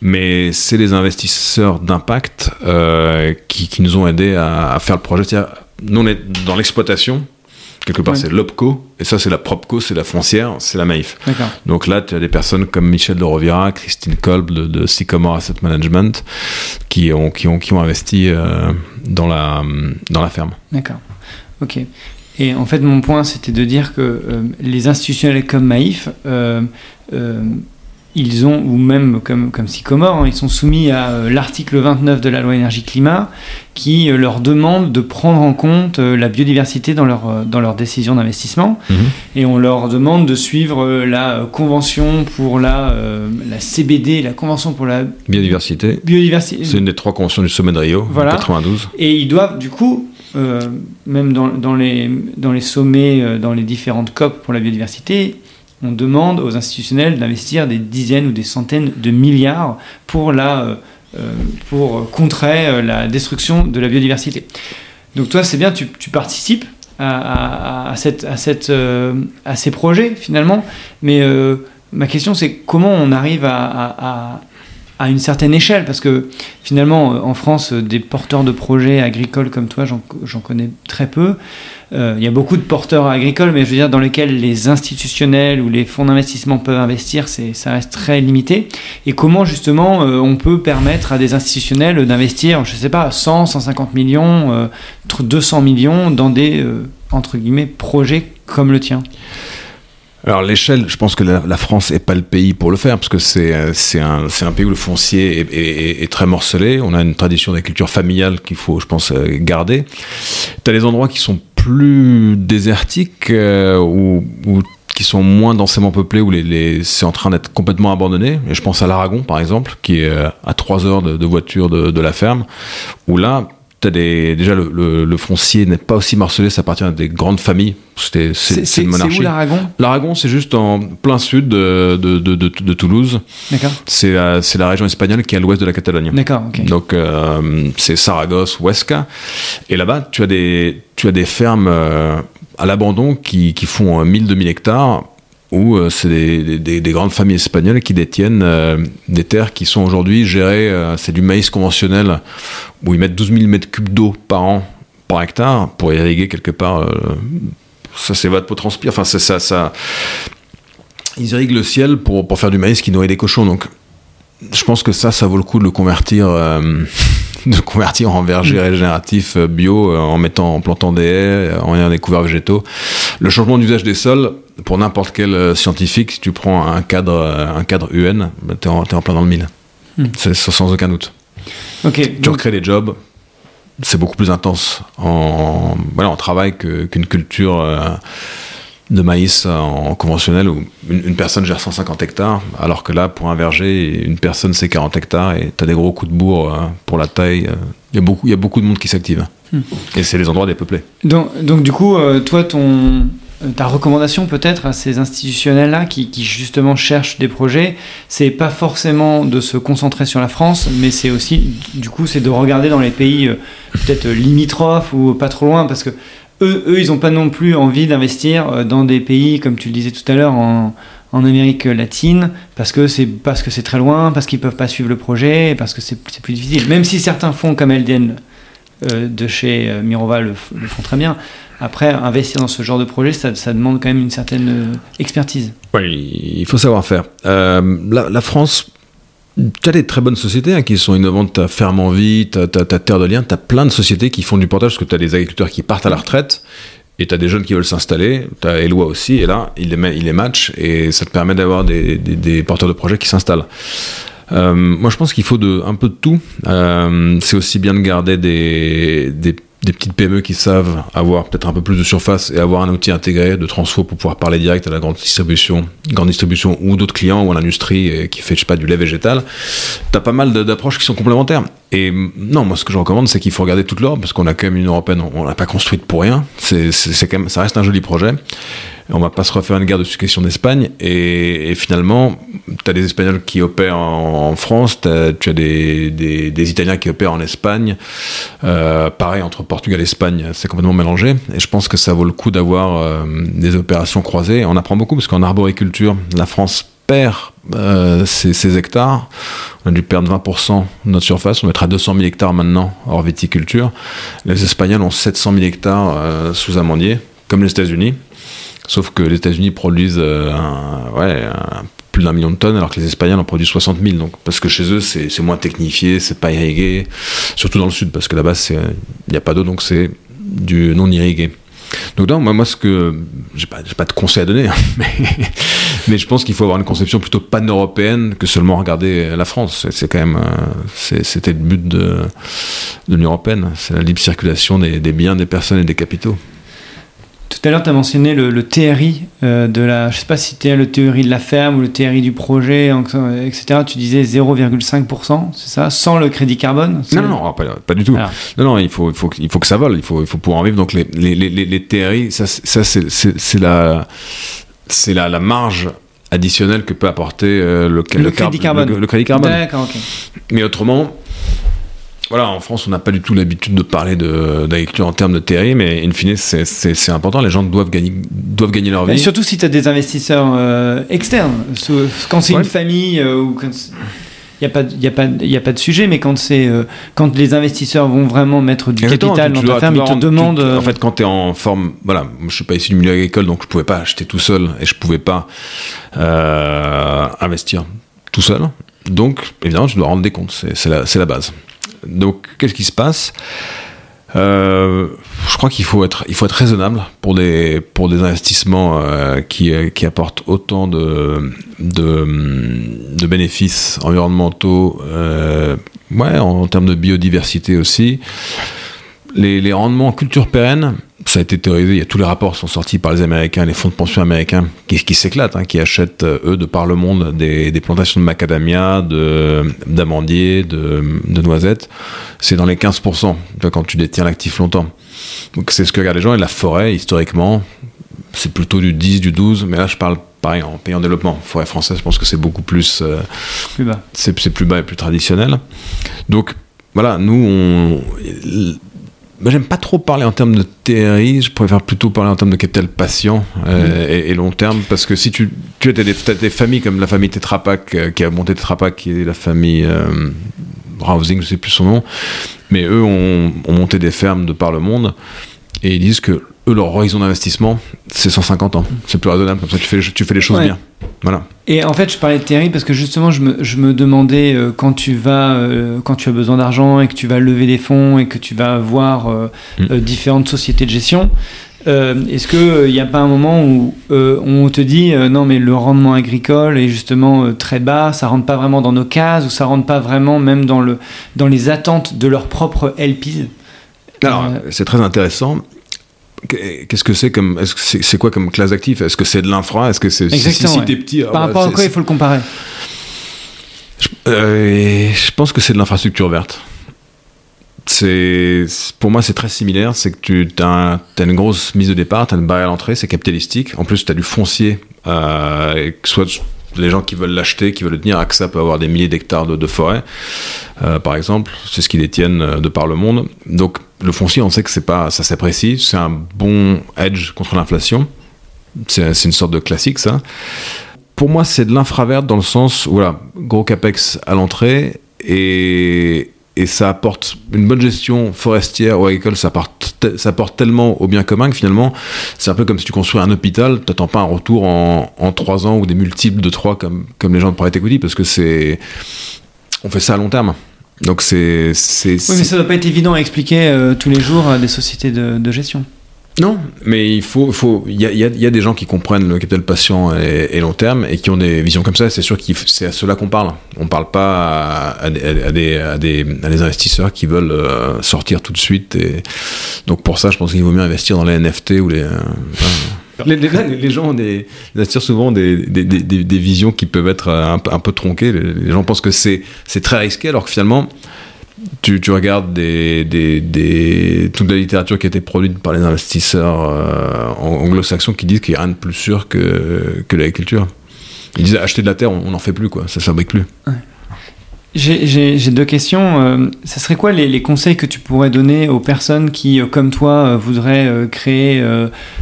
Mais c'est les investisseurs d'impact euh, qui, qui nous ont aidés à, à faire le projet. C'est-à-dire, nous, on est dans l'exploitation. Quelque part, Ouais. c'est l'OPCO. Et ça, c'est la PropCo, c'est la foncière, c'est la. D'accord. Donc là, tu as des personnes comme Michel de Rovira, Christine Kolb de, de Sycomore Asset Management qui ont, qui ont, qui ont investi euh, dans, la, dans la ferme. D'accord. Ok. Et en fait, mon point, c'était de dire que euh, les institutionnels comme Maïf, euh, euh, ils ont, ou même comme, comme Sycomore, hein, ils sont soumis à euh, l'article 29 de la loi énergie-climat qui euh, leur demande de prendre en compte euh, la biodiversité dans leur, dans leur décision d'investissement. Et on leur demande de suivre la convention pour la, la CBD, la convention pour la Biodiversité. biodiversité. C'est une des trois conventions du sommet de Rio, Voilà. en 92. Et ils doivent, du coup, euh, même dans, dans les, dans les sommets, euh, dans les différentes COP pour la biodiversité, on demande aux institutionnels d'investir des dizaines ou des centaines de milliards pour, la, euh, euh, pour contrer euh, la destruction de la biodiversité. Donc toi, c'est bien, tu, participes à, cette, à, cette, à ces projets, finalement. Mais ma question, c'est comment on arrive à, à- une certaine échelle Parce que finalement, euh, en France, euh, des porteurs de projets agricoles comme toi, j'en connais très peu. Euh, Il y a beaucoup de porteurs agricoles, mais je veux dire, dans lesquels les institutionnels ou les fonds d'investissement peuvent investir, ça reste très limité. Et comment, justement, on peut permettre à des institutionnels d'investir, je sais pas, 100, 150 millions, euh, entre 200 millions dans des, entre guillemets, projets comme le tien? Alors l'échelle, je pense que la, France est pas le pays pour le faire, parce que c'est euh, un, un pays où le foncier est, très morcelé. On a une tradition d'agriculture familiale qu'il faut, je pense, euh, garder. Tu as des endroits qui sont plus désertiques, euh, ou, ou qui sont moins densément peuplés, où les, les- c'est en train d'être complètement abandonné. Et je pense à l'Aragon, par exemple, qui est euh, à 3 heures de, de voiture de, de la ferme, où là, T'as des, déjà, le, le- le foncier n'est pas aussi morcelé, ça appartient à des grandes familles. C'était- C'est c'est une monarchie. où l'Aragon? L'Aragon, c'est juste en plein sud de, de, de, de- Toulouse. D'accord. C'est la, c'est la région espagnole qui est à l'ouest de la Catalogne. D'accord, ok. Donc euh, c'est Saragosse, Huesca. Et là-bas, tu as des, tu as des fermes euh, à l'abandon qui, qui font euh, 1000-2000 hectares où euh, c'est des, des- des grandes familles espagnoles qui détiennent euh, des terres qui sont aujourd'hui gérées, euh, c'est du maïs conventionnel, où ils mettent 12 000 mètres cubes d'eau par an, par hectare, pour irriguer quelque part. ça, votre peau transpire. Enfin, c'est ça, ça. Ils irriguent le ciel pour, pour faire du maïs qui nourrit des cochons. Donc, je pense que ça, ça vaut le coup de le convertir, de convertir en verger régénératif euh, bio, euh, en mettant, en plantant des haies, en ayant des couverts végétaux. Le changement d'usage des sols, pour n'importe quel euh, scientifique, si tu prends un cadre, un cadre UN, bah, t'es en, en plein dans le mille. Hmm. C'est sans- aucun doute. Tu donc- recrées des jobs, c'est beaucoup plus intense en, voilà, en travail qu'une culture euh, de maïs en conventionnel où une, personne gère 150 hectares, alors que là, pour un verger, une personne c'est 40 hectares et tu as des gros coups de bourre euh, pour la taille. Il y, a beaucoup, il y a beaucoup de monde qui s'active. Hmm. Et c'est les endroits dépeuplés. Donc, donc du coup, euh, toi, ton, ta recommandation peut-être à ces institutionnels-là qui, qui, justement cherchent des projets, c'est pas forcément de se concentrer sur la France, mais c'est aussi, du coup, c'est de regarder dans les pays euh, peut-être limitrophes ou pas trop loin, parce que eux, eux ils n'ont pas non plus envie d'investir euh, dans des pays, comme tu le disais tout à l'heure, en, Amérique latine, parce que c'est parce que c'est très loin, parce qu'ils peuvent pas suivre le projet, parce que c'est plus difficile. Même si certains fonds comme LDN euh, de chez euh, Mirova le, font très bien. Après, investir dans ce genre de projet, ça, demande quand même une certaine expertise. Oui, il faut savoir faire. la, France tu as des très bonnes sociétés hein, qui sont innovantes. Tu as Ferme Envie, tu as, Terre de Liens, tu as plein de sociétés qui font du portage parce que tu as des agriculteurs qui partent à la retraite et tu as des jeunes qui veulent s'installer. Tu as Eloi aussi, et là, il les, il les match et ça te permet d'avoir des, des, porteurs de projets qui s'installent. Euh, moi, je pense qu'il faut de, un peu de tout. Euh, c'est aussi bien de garder des, des des petites PME qui savent avoir peut-être un peu plus de surface et avoir un outil intégré de transfo pour pouvoir parler direct à la grande distribution, grande distribution ou d'autres clients ou à l'industrie qui fait, pas, du lait végétal. Tu as pas mal d'approches qui sont complémentaires. Et non, moi, ce que je recommande, c'est qu'il faut regarder toute l'Europe parce qu'on a quand même une européenne, on l'a pas construite pour rien. C'est quand même, ça reste un joli projet on va pas se refaire une guerre de succession d'Espagne. Et, finalement, tu as des Espagnols qui opèrent en, France, tu as des, des, Italiens qui opèrent en Espagne. Euh, pareil, entre Portugal et Espagne, c'est complètement mélangé. Et je pense que ça vaut le coup d'avoir euh, des opérations croisées. On apprend beaucoup parce qu'en arboriculture, la France perd euh, ses, hectares. On a dû perdre 20% de notre surface. On mettra 200 000 hectares maintenant hors viticulture. Les Espagnols ont 700 000 hectares sous amandier, comme les États-Unis. Sauf que les États-Unis produisent euh, ouais, plus d'un million de tonnes, alors que les Espagnols en produisent 60 000. Donc, parce que chez eux, c'est moins technifié, c'est pas irrigué, surtout dans le sud, parce que là-bas, il n'y a pas d'eau, donc c'est du non irrigué. Donc non, moi, moi ce que j'ai pas, pas de conseil à donner, hein, mais, je pense qu'il faut avoir une conception plutôt pan-européenne que seulement regarder la France. C'est quand même, euh, c'était le but de, l'Union européenne, c'est la libre circulation des biens, des personnes et des capitaux. Tout à l'heure, tu as mentionné le, TRI euh, de la. Je sais pas si c'était le TRI de la ferme ou le TRI du projet, etc. Tu disais 0,5%, c'est ça Sans le crédit carbone Non, non, pas, du tout. Non, non, il faut, il, faut, il faut que ça vole, il faut, il faut pouvoir en vivre. Donc les, les, les, les TRI, ça, ça c'est la, la, la marge additionnelle que peut apporter euh, le, le, crédit carbone. Le, crédit carbone. D'accord, ok. Mais autrement, voilà, en France, on n'a pas du tout l'habitude de parler d'agriculture en termes de TRI, mais in fine, c'est important. Les gens doivent gagner, doivent gagner leur vie. Et surtout si tu as des investisseurs euh, externes. Quand c'est une famille euh, ou il n'y a, pas, y a, pas, y a pas de sujet, mais quand, c'est euh, quand les investisseurs vont vraiment mettre du capital dans ta ferme, ils te demandent. en fait, quand tu es en forme. Voilà, je ne suis pas issu du milieu agricole, donc je ne pouvais pas acheter tout seul et je ne pouvais pas investir tout seul. Donc, évidemment, tu dois rendre des comptes. C'est la, la base. Donc, qu'est-ce qui se passe? Euh, je crois qu'il faut être, il faut être raisonnable pour des, pour des investissements euh, qui, qui apportent autant de, de, bénéfices environnementaux, euh, ouais, en, termes de biodiversité aussi. Les rendements en culture pérenne, ça a été théorisé, il y a tous les rapports sont sortis par les Américains, les fonds de pension américains qui, qui s'éclatent, hein, qui achètent euh, eux de par le monde des, des plantations de macadamia, d'amandiers, de, de, noisettes. C'est dans les 15% quand tu détiens l'actif longtemps. Donc c'est ce que regardent les gens et la forêt historiquement c'est plutôt du 10, du 12, mais là je parle pareil en pays en développement. Forêt française, je pense que c'est beaucoup plus, euh, plus bas. C'est plus bas et plus traditionnel. Donc voilà, nous on moi, j'aime pas trop parler en termes de TRI, je préfère plutôt parler en termes de capital patient euh, et, long terme, parce que si tu, tu as des, des familles comme la famille Tetra Pak, euh, qui a monté Tetra Pak, qui est la famille euh, Housing, je sais plus son nom, mais eux ont, ont, monté des fermes de par le monde, et ils disent que eux, leur horizon d'investissement, c'est 150 ans. C'est plus raisonnable, comme ça tu fais, tu fais les choses bien. Voilà. Et en fait, je parlais de Thierry parce que justement, je me, je me demandais euh, quand tu vas, euh, quand tu as besoin d'argent et que tu vas lever des fonds et que tu vas voir euh, mm. différentes sociétés de gestion, est-ce qu'il n'y a pas un moment où on te dit non, mais le rendement agricole est justement très bas, ça rentre pas vraiment dans nos cases ou ça rentre pas vraiment même dans, le, dans les attentes de leur propre LPs Alors, c'est très intéressant Qu'est-ce que c'est comme est-ce que c'est, c'est quoi comme classe d'actifs? Est-ce que c'est de l'infra? Est-ce que c'est Exactement, si, si ouais. t'es petit Par ah bah, rapport à quoi il faut le comparer? Je, euh, je pense que c'est de l'infrastructure verte. C'est, pour moi, c'est très similaire. C'est que tu as, une grosse mise de départ, tu as une barrière à l'entrée, c'est capitalistique. En plus, tu as du foncier, euh, soit les gens qui veulent l'acheter, qui veulent le tenir, AXA peut avoir des milliers d'hectares de, forêt, euh, par exemple. C'est ce qu'ils détiennent euh, de par le monde. Donc, le foncier, on sait que pas, ça s'apprécie. C'est un bon edge contre l'inflation. C'est, une sorte de classique, ça. Pour moi, c'est de l'infraverte dans le sens, voilà, gros capex à l'entrée et, et ça apporte une bonne gestion forestière ou agricole, ça apporte, te- ça apporte tellement au bien commun que finalement, c'est un peu comme si tu construis un hôpital, t'attends pas un retour en, en 3 ans ou des multiples de 3 comme, comme les gens de private equity parce que c'est, on fait ça à long terme. Donc c'est, Oui, mais ça doit pas être évident à expliquer euh, tous les jours à des sociétés de, de gestion. Non, mais il faut, faut, il y a, il y a- y a des gens qui comprennent le capital patient et, et long terme et qui ont des visions comme ça. C'est sûr que c'est à cela qu'on parle. On parle pas à, à des, à des, à des, à des investisseurs qui veulent euh, sortir tout de suite. Et donc pour ça, je pense qu'il vaut mieux investir dans les NFT ou les. euh, enfin, les, les- les gens ont des, ils attirent souvent des, des, des, visions qui peuvent être euh, un, peu- un peu tronquées. Les, les gens pensent que c'est c'est très risqué, alors que finalement, tu, regardes des, des, des- toute la littérature qui a été produite par les investisseurs euh, ang- anglo-saxons qui disent qu'il n'y a rien de plus sûr que, l'agriculture. Ils disent acheter de la terre, on n'en fait plus, quoi. ça ne fabrique plus. J'ai deux questions. Euh, ça serait quoi les, conseils que tu pourrais donner aux personnes qui, euh, comme toi, euh, voudraient euh, créer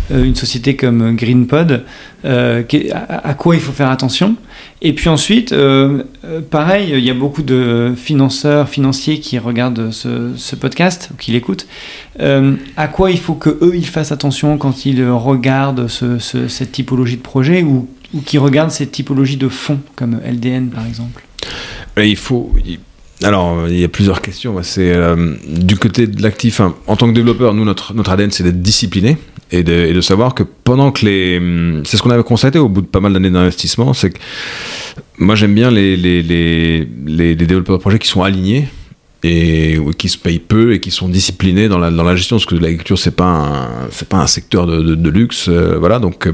une société comme GreenPod euh, à, quoi il faut faire attention? Et puis ensuite, pareil, il y a beaucoup de financeurs, financiers qui regardent ce, podcast ou qui l'écoutent. À quoi il faut que eux ils fassent attention quand ils regardent ce- ce- cette typologie de projet ou qui regardent cette typologie de fonds comme LDN par exemple? Il faut. Alors, il y a plusieurs questions. C'est euh, du côté de l'actif. hein, en tant que développeur, nous, notre, notre ADN, c'est d'être discipliné et de, de savoir que pendant que les. hum, C'est ce qu'on avait constaté au bout de pas mal d'années d'investissement. C'est que moi, j'aime bien les, les, les, les développeurs de projets qui sont alignés et qui se payent peu et qui sont disciplinés dans la, dans la gestion parce que l'agriculture c'est pas un c'est pas un secteur de, de, de luxe euh, voilà donc euh,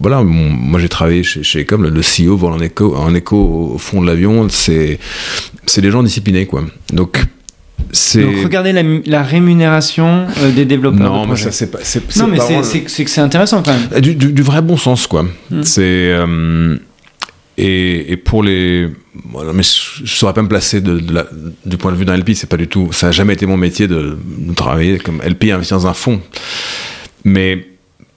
voilà mon- moi j'ai travaillé chez, chez Ecom le, le CEO vole en écho en écho au fond de l'avion c'est c'est des gens disciplinés quoi donc Donc regardez la, la rémunération euh, des développeurs non de mais ça c'est pas non mais c'est- c'est que c'est intéressant quand même. du, du, du vrai bon sens, quoi. Hmm. C'est. Et, et pour les. Voilà, mais je ne saurais pas me placer de, la- du point de vue d'un LP, c'est pas du tout. Ça n'a jamais été mon métier de, de travailler comme LP investir dans un fonds. Mais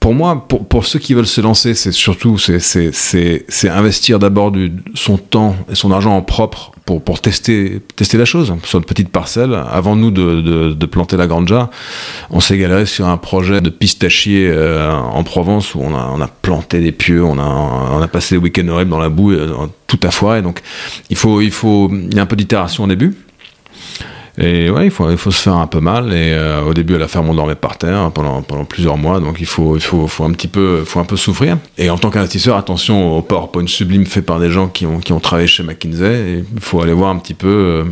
pour moi, pour, pour ceux qui veulent se lancer, c'est surtout c'est, investir d'abord son temps et son argent en propre pour, pour tester, tester la chose sur une petite parcelle. Avant nous de, de, planter la granja, on s'est galéré sur un projet de pistachier euh, en Provence où on a, on a planté des pieux, on a, on a passé les week-ends horribles dans la boue, euh, tout à foirer. Donc il faut, il faut, il y a un peu d'itération au début. Et ouais, il faut, se faire un peu mal. Et euh, au début, à la ferme, on dormait par terre pendant, pendant plusieurs mois. Donc il faut, un petit peu, faut un peu souffrir. Et en tant qu'investisseur, attention au PowerPoint sublime fait par des gens qui ont, travaillé chez McKinsey. Il faut aller voir un petit peu euh,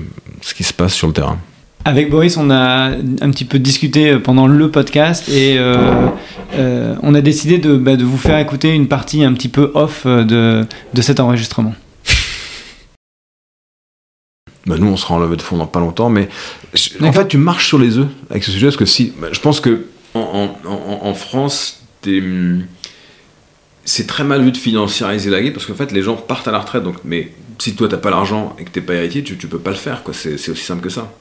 ce qui se passe sur le terrain. Avec Boris, on a un petit peu discuté pendant le podcast et euh, euh, on a décidé de, bah, de vous faire écouter une partie un petit peu off euh, de cet enregistrement. Bah, nous, on sera en levée de fond dans pas longtemps, mais je- en fait, tu marches sur les œufs avec ce sujet parce que si, bah, je pense que en, en- en- en France, hum, c'est très mal vu de financiariser la guerre parce qu'en fait, les gens partent à la retraite. Donc, mais si toi, t'as pas l'argent et que t'es pas héritier, tu, tu peux pas le faire. Quoi. C'est, aussi simple que ça.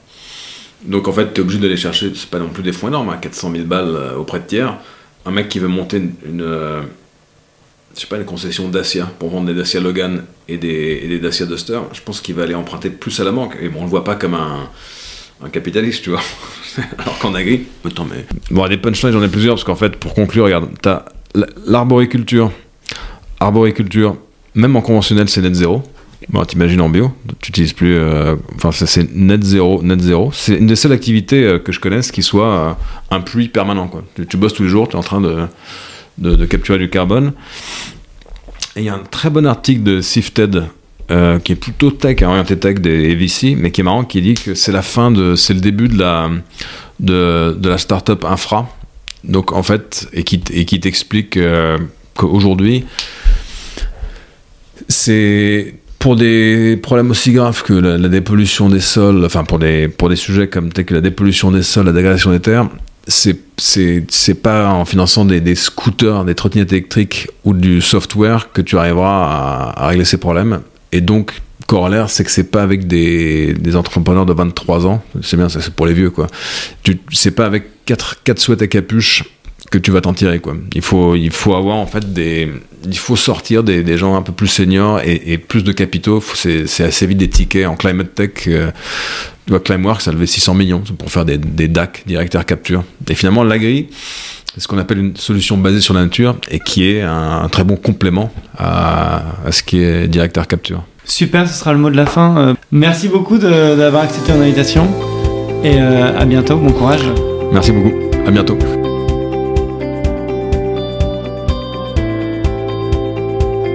Donc, en fait, t'es obligé d'aller chercher, c'est pas non plus des fonds énormes, hein, 400 000 balles euh, auprès de tiers. Un mec qui veut monter une, une, euh, je sais pas, une concession Dacia pour vendre des Dacia Logan et des, Dacia Duster, je pense qu'il va aller emprunter plus à la banque. Et bon, on le voit pas comme un, capitaliste, tu vois. Alors qu'en agri, attends, mais. Bon, des punchlines, j'en ai plusieurs, parce qu'en fait, pour conclure, regarde, t'as l'arboriculture. Arboriculture, même en conventionnel, c'est net zéro. Bon, t'imagines en bio, tu utilises plus. euh, Enfin, c'est net zéro, net zéro. C'est une des seules activités euh, que je connaisse qui soit euh, un pluie permanent, quoi. Tu, tu bosses tous les jours, tu es en train de, de, capturer du carbone. Il y a un très bon article de Sifted euh, qui est plutôt tech, hein, orienté tech des VC, mais qui est marrant, qui dit que c'est la fin de, c'est le début de la, de, de la startup infra Donc en fait, et qui, et qui t'explique euh, qu'aujourd'hui, c'est pour des problèmes aussi graves que la, dépollution des sols, enfin pour des, pour des sujets comme que la dépollution des sols, la dégradation des terres, c'est pas en finançant des, des, scooters, des trottinettes électriques ou du software que tu arriveras à, à régler ces problèmes. Et donc, corollaire, c'est que c'est pas avec des, des, entrepreneurs de 23 ans, c'est bien, c'est pour les vieux, quoi. Tu, c'est pas avec 4, 4 souhaits à capuche que tu vas t'en tirer, quoi. Il faut, il faut avoir, en fait, des, il faut sortir des, des gens un peu plus seniors et, et plus de capitaux. C'est, c'est assez vite des tickets en climate tech. Euh, tu vois, Climeworks a levé 600 millions pour faire des, des DAC, directeurs capture. Et finalement, l'agri, c'est ce qu'on appelle une solution basée sur la nature et qui est un, très bon complément à, à, ce qui est directeur capture. Super, ce sera le mot de la fin. Euh, merci beaucoup d'avoir accepté mon invitation et euh, à bientôt, bon courage. Merci beaucoup, à bientôt.